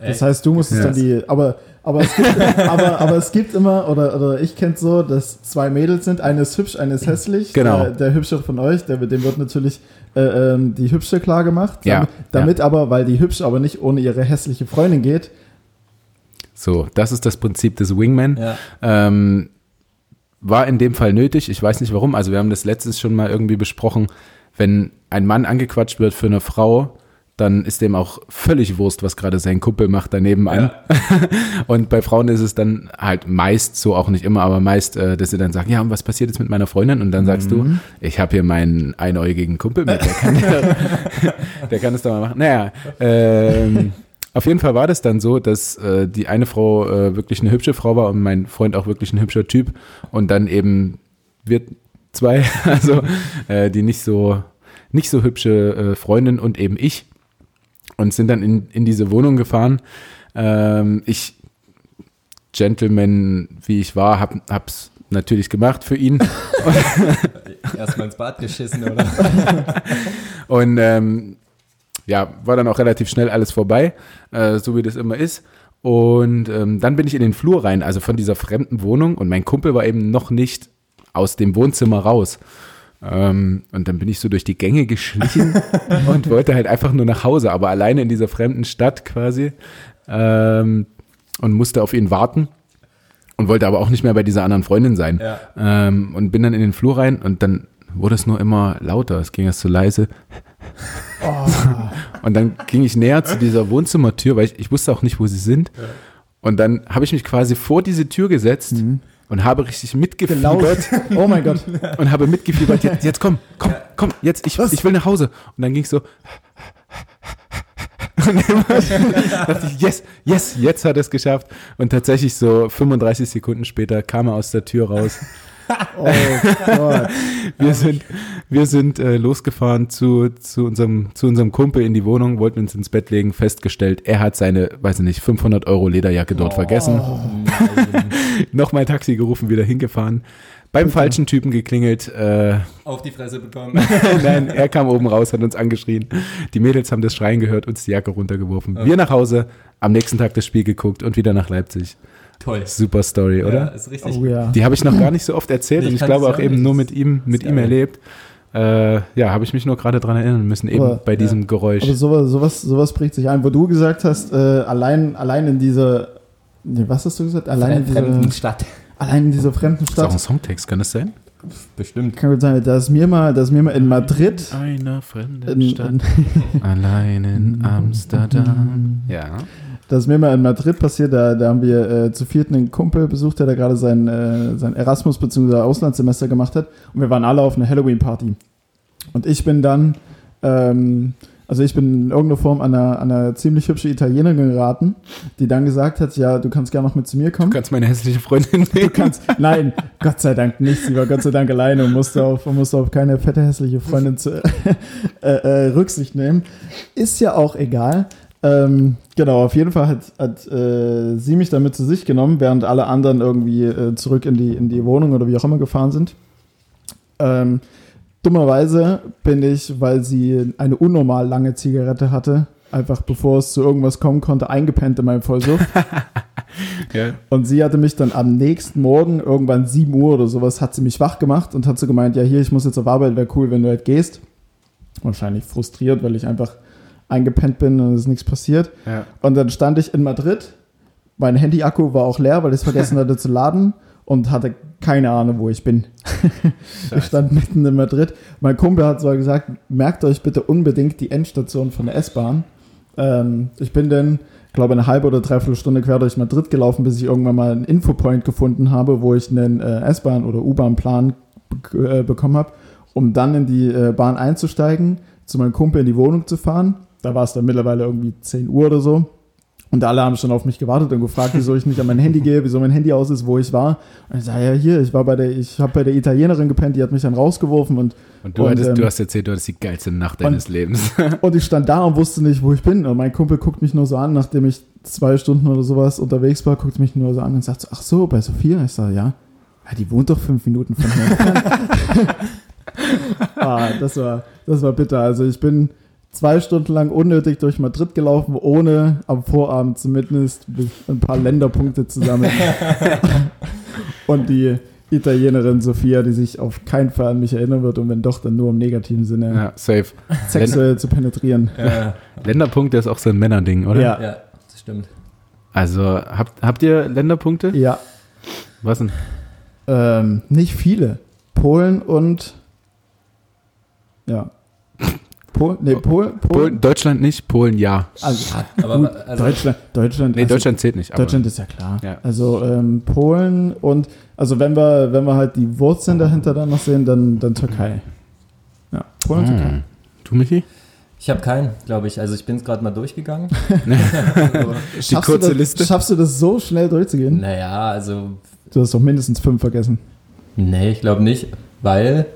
Das heißt, du musstest Ja. dann die, aber, aber, es gibt, aber, aber es gibt immer, oder, oder ich kenne so, dass zwei Mädels sind, eine ist hübsch, eine ist hässlich. Genau. Der, der hübsche von euch, der, dem wird natürlich äh, ähm, die hübsche klar gemacht. Ja, Damit, damit aber, weil die hübsche aber nicht ohne ihre hässliche Freundin geht. So, das ist das Prinzip des Wingman. Ja. Ähm, war in dem Fall nötig. Ich weiß nicht warum. Also wir haben das letztes schon mal irgendwie besprochen. Wenn ein Mann angequatscht wird für eine Frau, dann ist dem auch völlig Wurst, was gerade sein Kumpel macht daneben an. und bei Frauen ist es dann halt meist, so auch nicht immer, aber meist, äh, dass sie dann sagen, ja, und was passiert jetzt mit meiner Freundin? Und dann sagst du, ich habe hier meinen einäugigen Kumpel mit, der kann, der kann es doch mal machen. Naja, ähm, auf jeden Fall war das dann so, dass äh, die eine Frau äh, wirklich eine hübsche Frau war und mein Freund auch wirklich ein hübscher Typ. Und dann eben wir zwei, also äh, die nicht so, nicht so hübsche äh, Freundin und eben ich. Und sind dann in, in diese Wohnung gefahren. Ähm, ich, Gentleman, wie ich war, hab, hab's natürlich gemacht für ihn. Erstmal ins Bad geschissen, oder? Und ähm, ja, war dann auch relativ schnell alles vorbei, äh, so wie das immer ist. Und ähm, dann bin ich in den Flur rein, also von dieser fremden Wohnung. Und mein Kumpel war eben noch nicht aus dem Wohnzimmer raus. Ähm, und dann bin ich so durch die Gänge geschlichen und wollte halt einfach nur nach Hause, aber alleine in dieser fremden Stadt quasi. Ähm, und musste auf ihn warten. Und wollte aber auch nicht mehr bei dieser anderen Freundin sein. Ja. Ähm, und bin dann in den Flur rein und dann wurde es nur immer lauter. Es ging erst so leise. Und dann ging ich näher zu dieser Wohnzimmertür, weil ich, ich wusste auch nicht, wo sie sind. Und dann habe ich mich quasi vor diese Tür gesetzt und habe richtig mitgefiebert. Oh mein Gott. und habe mitgefiebert. Jetzt, jetzt komm, komm, komm, jetzt, ich, ich will nach Hause. Und dann ging es so. Und immer dachte ich, yes, yes, jetzt hat er es geschafft. Und tatsächlich so 35 Sekunden später kam er aus der Tür raus. Oh Gott. Wir sind, wir sind äh, losgefahren zu, zu, unserem, zu unserem Kumpel in die Wohnung, wollten uns ins Bett legen, festgestellt, er hat seine, weiß ich nicht, 500 Euro Lederjacke dort vergessen. Nochmal Taxi gerufen, wieder hingefahren. Beim falschen Typen geklingelt. Äh, Auf die Fresse bekommen. nein, er kam oben raus, hat uns angeschrien. Die Mädels haben das Schreien gehört, uns die Jacke runtergeworfen. Wir nach Hause, am nächsten Tag das Spiel geguckt und wieder nach Leipzig. Toll. Super Story, Ja, oder? ist richtig. Oh ja. Die habe ich noch gar nicht so oft erzählt Ich und ich glaube auch ja eben nur mit ihm, mit ihm erlebt. Äh, ja, habe ich mich nur gerade dran erinnern müssen, eben Aber- bei diesem Geräusch. Aber sowas, sowas, sowas prägt sich ein, wo du gesagt hast, äh, allein, allein in dieser, nee, was hast du gesagt? Allein in Fremden dieser, Stadt. allein in dieser fremden das ist auch ein Stadt. Songtext, kann das sein? Bestimmt. Kann gut sein, da ist mir mal, da ist mir mal in Madrid, Einer fremden in, in, allein in Amsterdam. Ja. Das ist mir mal in Madrid passiert, da, da haben wir äh, zu viert einen Kumpel besucht, der da gerade sein, äh, sein Erasmus- bzw. Auslandssemester gemacht hat. Und wir waren alle auf einer Halloween-Party. Und ich bin dann, ähm, also ich bin in irgendeiner Form an eine, an eine ziemlich hübsche Italienerin geraten, die dann gesagt hat, ja, du kannst gerne noch mit zu mir kommen. Du kannst meine hässliche Freundin nehmen. Du kannst, nein, Gott sei Dank nicht. Sie war Gott sei Dank alleine und musste auf, musste auf keine fette hässliche Freundin zu, äh, äh, Rücksicht nehmen. Ist ja auch egal. Ähm, genau, auf jeden Fall hat, hat äh, sie mich damit zu sich genommen, während alle anderen irgendwie äh, zurück in die, in die Wohnung oder wie auch immer gefahren sind. Ähm, dummerweise bin ich, weil sie eine unnormal lange Zigarette hatte, einfach bevor es zu irgendwas kommen konnte, eingepennt in meinem Vollsuff. Ja. Und sie hatte mich dann am nächsten Morgen, irgendwann 7 Uhr oder sowas, hat sie mich wach gemacht und hat so gemeint, ja hier, ich muss jetzt auf Arbeit, wäre cool, wenn du halt gehst. Wahrscheinlich frustriert, weil ich einfach eingepennt bin und es ist nichts passiert. Ja. Und dann stand ich in Madrid. Mein Handy-Akku war auch leer, weil ich es vergessen hatte zu laden und hatte keine Ahnung, wo ich bin. ich stand mitten in Madrid. Mein Kumpel hat zwar gesagt, merkt euch bitte unbedingt die Endstation von der S-Bahn. Ähm, ich bin dann, glaube eine halbe oder dreiviertel Stunde quer durch Madrid gelaufen, bis ich irgendwann mal einen Infopoint gefunden habe, wo ich einen äh, S-Bahn oder U-Bahn-Plan äh, bekommen habe, um dann in die äh, Bahn einzusteigen, zu meinem Kumpel in die Wohnung zu fahren. Da war es dann mittlerweile irgendwie 10 Uhr oder so. Und alle haben schon auf mich gewartet und gefragt, wieso ich nicht an mein Handy gehe, wieso mein Handy aus ist, wo ich war. Und ich sage, ja, hier, ich war bei der, ich habe bei der Italienerin gepennt, die hat mich dann rausgeworfen und, Und du, Und, hattest, ähm, du hast erzählt, du hattest die geilste Nacht deines Lebens. und ich stand da und wusste nicht, wo ich bin. Und mein Kumpel guckt mich nur so an, nachdem ich zwei Stunden oder sowas unterwegs war, guckt mich nur so an und sagt so, ach so, bei Sophia? Ich sage, ja. Ja, die wohnt doch fünf Minuten von hier entfernt. ah, das war, das war bitter. Also ich bin zwei Stunden lang unnötig durch Madrid gelaufen, ohne am Vorabend zumindest ein paar Länderpunkte zu sammeln. und die Italienerin Sophia, die sich auf keinen Fall an mich erinnern wird und wenn doch, dann nur im negativen Sinne ja, safe. sexuell zu penetrieren. Ja, Länderpunkte ist auch so ein Männerding, oder? Ja. ja, das stimmt. Also, habt, habt ihr Länderpunkte? Ja, Was denn? ähm, nicht viele. Polen und ja. Pol, nee, Pol, Polen. Polen, Deutschland nicht, Polen ja. Also, Aber gut, also, Deutschland, Deutschland, Nee, also, Deutschland zählt nicht. aber- Deutschland ist ja klar. Ja. Also ähm, Polen und also wenn wir wenn wir halt die Wurzeln dahinter dann noch sehen, dann dann Türkei. Ja, Polen und Türkei. Hm. Du, Michi? ich habe keinen, glaube ich. Also ich bin es gerade mal durchgegangen. Die kurze du das, Liste. Schaffst du das so schnell durchzugehen? naja, also Du hast doch mindestens fünf vergessen. Nee, ich glaube nicht, weil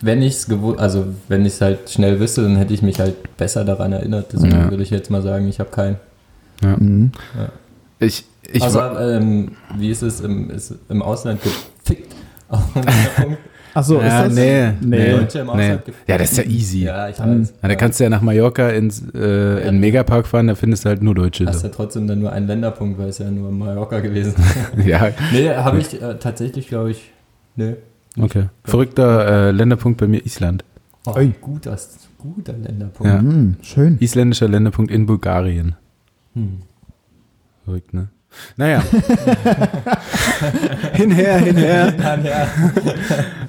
wenn ich es also wenn ich es halt schnell wüsste, dann hätte ich mich halt besser daran erinnert. Deswegen Ja. würde ich jetzt mal sagen, ich habe keinen. Mhm. Ich, ich also, ähm, wie ist es im, ist im Ausland gefickt? Achso, ja, ist das? nee, Nee. Deutsche im nee. Ausland gefickt. Ja, das ist ja easy. Ja, ich Dann- weiß. Ja, da kannst du ja nach Mallorca ins, äh, in den Megapark fahren, da findest du halt nur Deutsche. Hast So. ja trotzdem dann nur einen Länderpunkt, weil es ja nur Mallorca gewesen Ja, Nee, habe ich äh, tatsächlich, glaube ich, nee. Okay. Verrückter äh, Länderpunkt bei mir Island. Oh, Ui. guter, guter Länderpunkt. Ja. Mhm, schön. Isländischer Länderpunkt in Bulgarien. Hm. Verrückt, ne? Naja. hinher, hinher. Ja.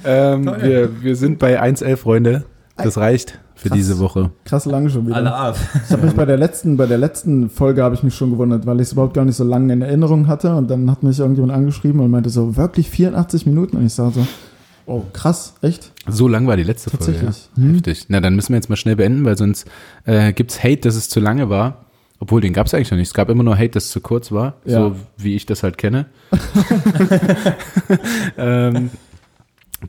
Ähm, Toll. wir, wir sind bei 1.11, Freunde. Das reicht für Krass. diese Woche. Krass lange schon wieder. Alle ab. Ich habe mich bei der letzten, bei der letzten Folge habe ich mich schon gewundert, weil ich es überhaupt gar nicht so lange in Erinnerung hatte und dann hat mich irgendjemand angeschrieben und meinte so, wirklich 84 Minuten? Und ich sage so, oh krass, echt? So lang war die letzte Folge. Ja. Hm. Heftig. Na, dann müssen wir jetzt mal schnell beenden, weil sonst äh, gibt's Hate, dass es zu lange war. Obwohl, den gab's eigentlich noch nicht. Es gab immer nur Hate, dass es zu kurz war. Ja. So wie ich das halt kenne. ähm,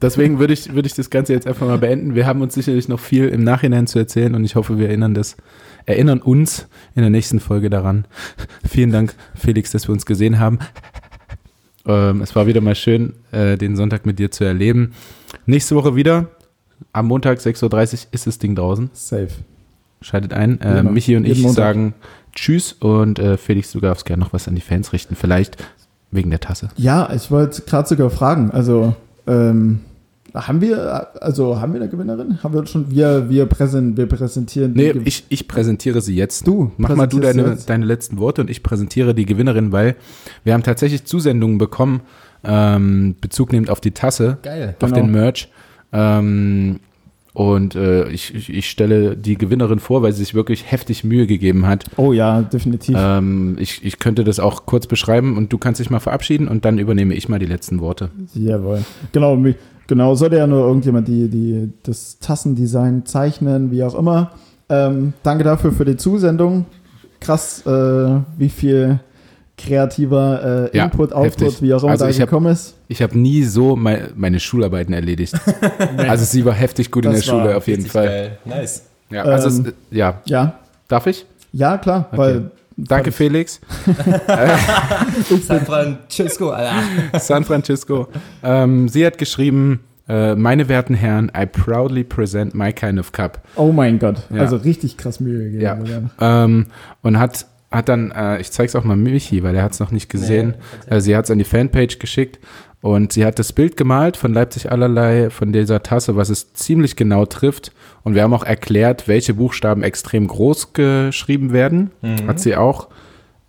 deswegen würde ich, würde ich das Ganze jetzt einfach mal beenden. Wir haben uns sicherlich noch viel im Nachhinein zu erzählen und ich hoffe, wir erinnern das, erinnern uns in der nächsten Folge daran. Vielen Dank, Felix, dass wir uns gesehen haben. Ähm, es war wieder mal schön, äh, den Sonntag mit dir zu erleben. Nächste Woche wieder. Am Montag 6.30 Uhr ist das Ding draußen. Safe. Schaltet ein. Äh, Genau. Michi und Jeden ich Montag. sagen Tschüss und äh, Felix, du darfst gerne noch was an die Fans richten. Vielleicht wegen der Tasse. Ja, ich wollte gerade sogar fragen, also ähm, haben wir, also haben wir eine Gewinnerin? Haben wir schon, wir, wir, präsen, wir präsentieren Nee, ich, ich präsentiere sie jetzt. Du Mach mal du deine, deine letzten Worte und ich präsentiere die Gewinnerin, weil wir haben tatsächlich Zusendungen bekommen, ähm, Bezug nehmend auf die Tasse, Geil. auf Genau. den Merch. Ähm, und äh, ich, ich, ich stelle die Gewinnerin vor, weil sie sich wirklich heftig Mühe gegeben hat. Oh ja, definitiv. Ähm, ich, ich könnte das auch kurz beschreiben und du kannst dich mal verabschieden und dann übernehme ich mal die letzten Worte. Jawohl. Genau, genau, sollte ja nur irgendjemand die, die, das Tassendesign zeichnen, wie auch immer. Ähm, danke dafür für die Zusendung. Krass, äh, wie viel kreativer äh, Ja, Input, Output, heftig. wie auch immer Also da ich hab- gekommen ist. Ich habe nie so mei- meine Schularbeiten erledigt. also sie war heftig gut in der Das Schule auf jeden Fall. Geil. Nice. Ja, also Ähm, es, ja, Ja, darf ich? Ja, klar, weil. Danke, Felix. San Francisco, Alter. San Francisco. Ähm, sie hat geschrieben, äh, meine werten Herren, I proudly present my kind of cup. Oh mein Gott. Ja. Also richtig krass Mühe gegeben. Ja. Ähm, und hat, hat dann, äh, ich zeig's auch mal Michi, weil er hat es noch nicht gesehen. Nee, äh, sie hat es an die Fanpage geschickt und sie hat das Bild gemalt von Leipzig allerlei, von dieser Tasse, was es ziemlich genau trifft. Und wir haben auch erklärt, welche Buchstaben extrem groß geschrieben werden. Hat sie auch,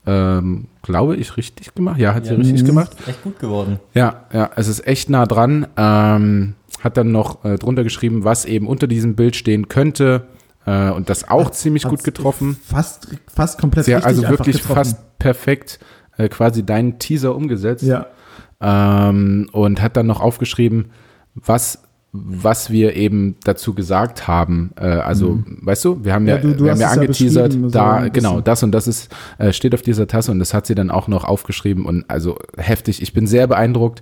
ähm, glaube ich, richtig gemacht. Ja, hat sie Ja. richtig Mhm. gemacht. Echt gut geworden. Ja, ja, es ist echt nah dran. Ähm, hat dann noch äh, drunter geschrieben, was eben unter diesem Bild stehen könnte. Äh, und das auch ziemlich gut getroffen. Fast, fast komplett Sehr, richtig also wirklich fast perfekt äh, quasi deinen Teaser umgesetzt. Ja. Ähm, und hat dann noch aufgeschrieben, was was wir eben dazu gesagt haben. Äh, also, weißt du, wir haben ja, Mhm. Ja, du- du wir haben ja ja angeteasert, so da, ein genau, das und das ist, äh, steht auf dieser Tasse und das hat sie dann auch noch aufgeschrieben und also heftig. Ich bin sehr beeindruckt.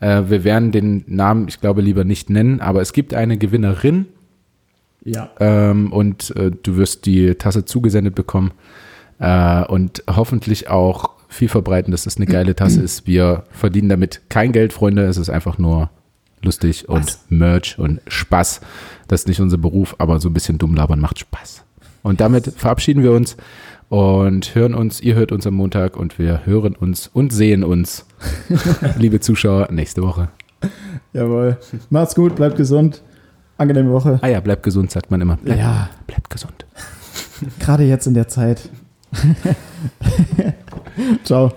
Äh, wir werden den Namen, ich glaube, lieber nicht nennen, aber es gibt eine Gewinnerin Ja. ähm, und du wirst die Tasse zugesendet bekommen und hoffentlich auch viel verbreiten, dass es eine geile Tasse ist. Wir verdienen damit kein Geld, Freunde. Es ist einfach nur lustig und Was? Merch und Spaß. Das ist nicht unser Beruf, aber so ein bisschen dumm labern macht Spaß. Und damit verabschieden wir uns und hören uns. Ihr hört uns am Montag und wir hören uns und sehen uns, liebe Zuschauer, nächste Woche. Jawohl. Macht's gut, bleibt gesund. Angenehme Woche. Ah ja, bleibt gesund, sagt man immer. Bleibt, Ja, bleibt gesund. gerade jetzt in der Zeit. Ciao.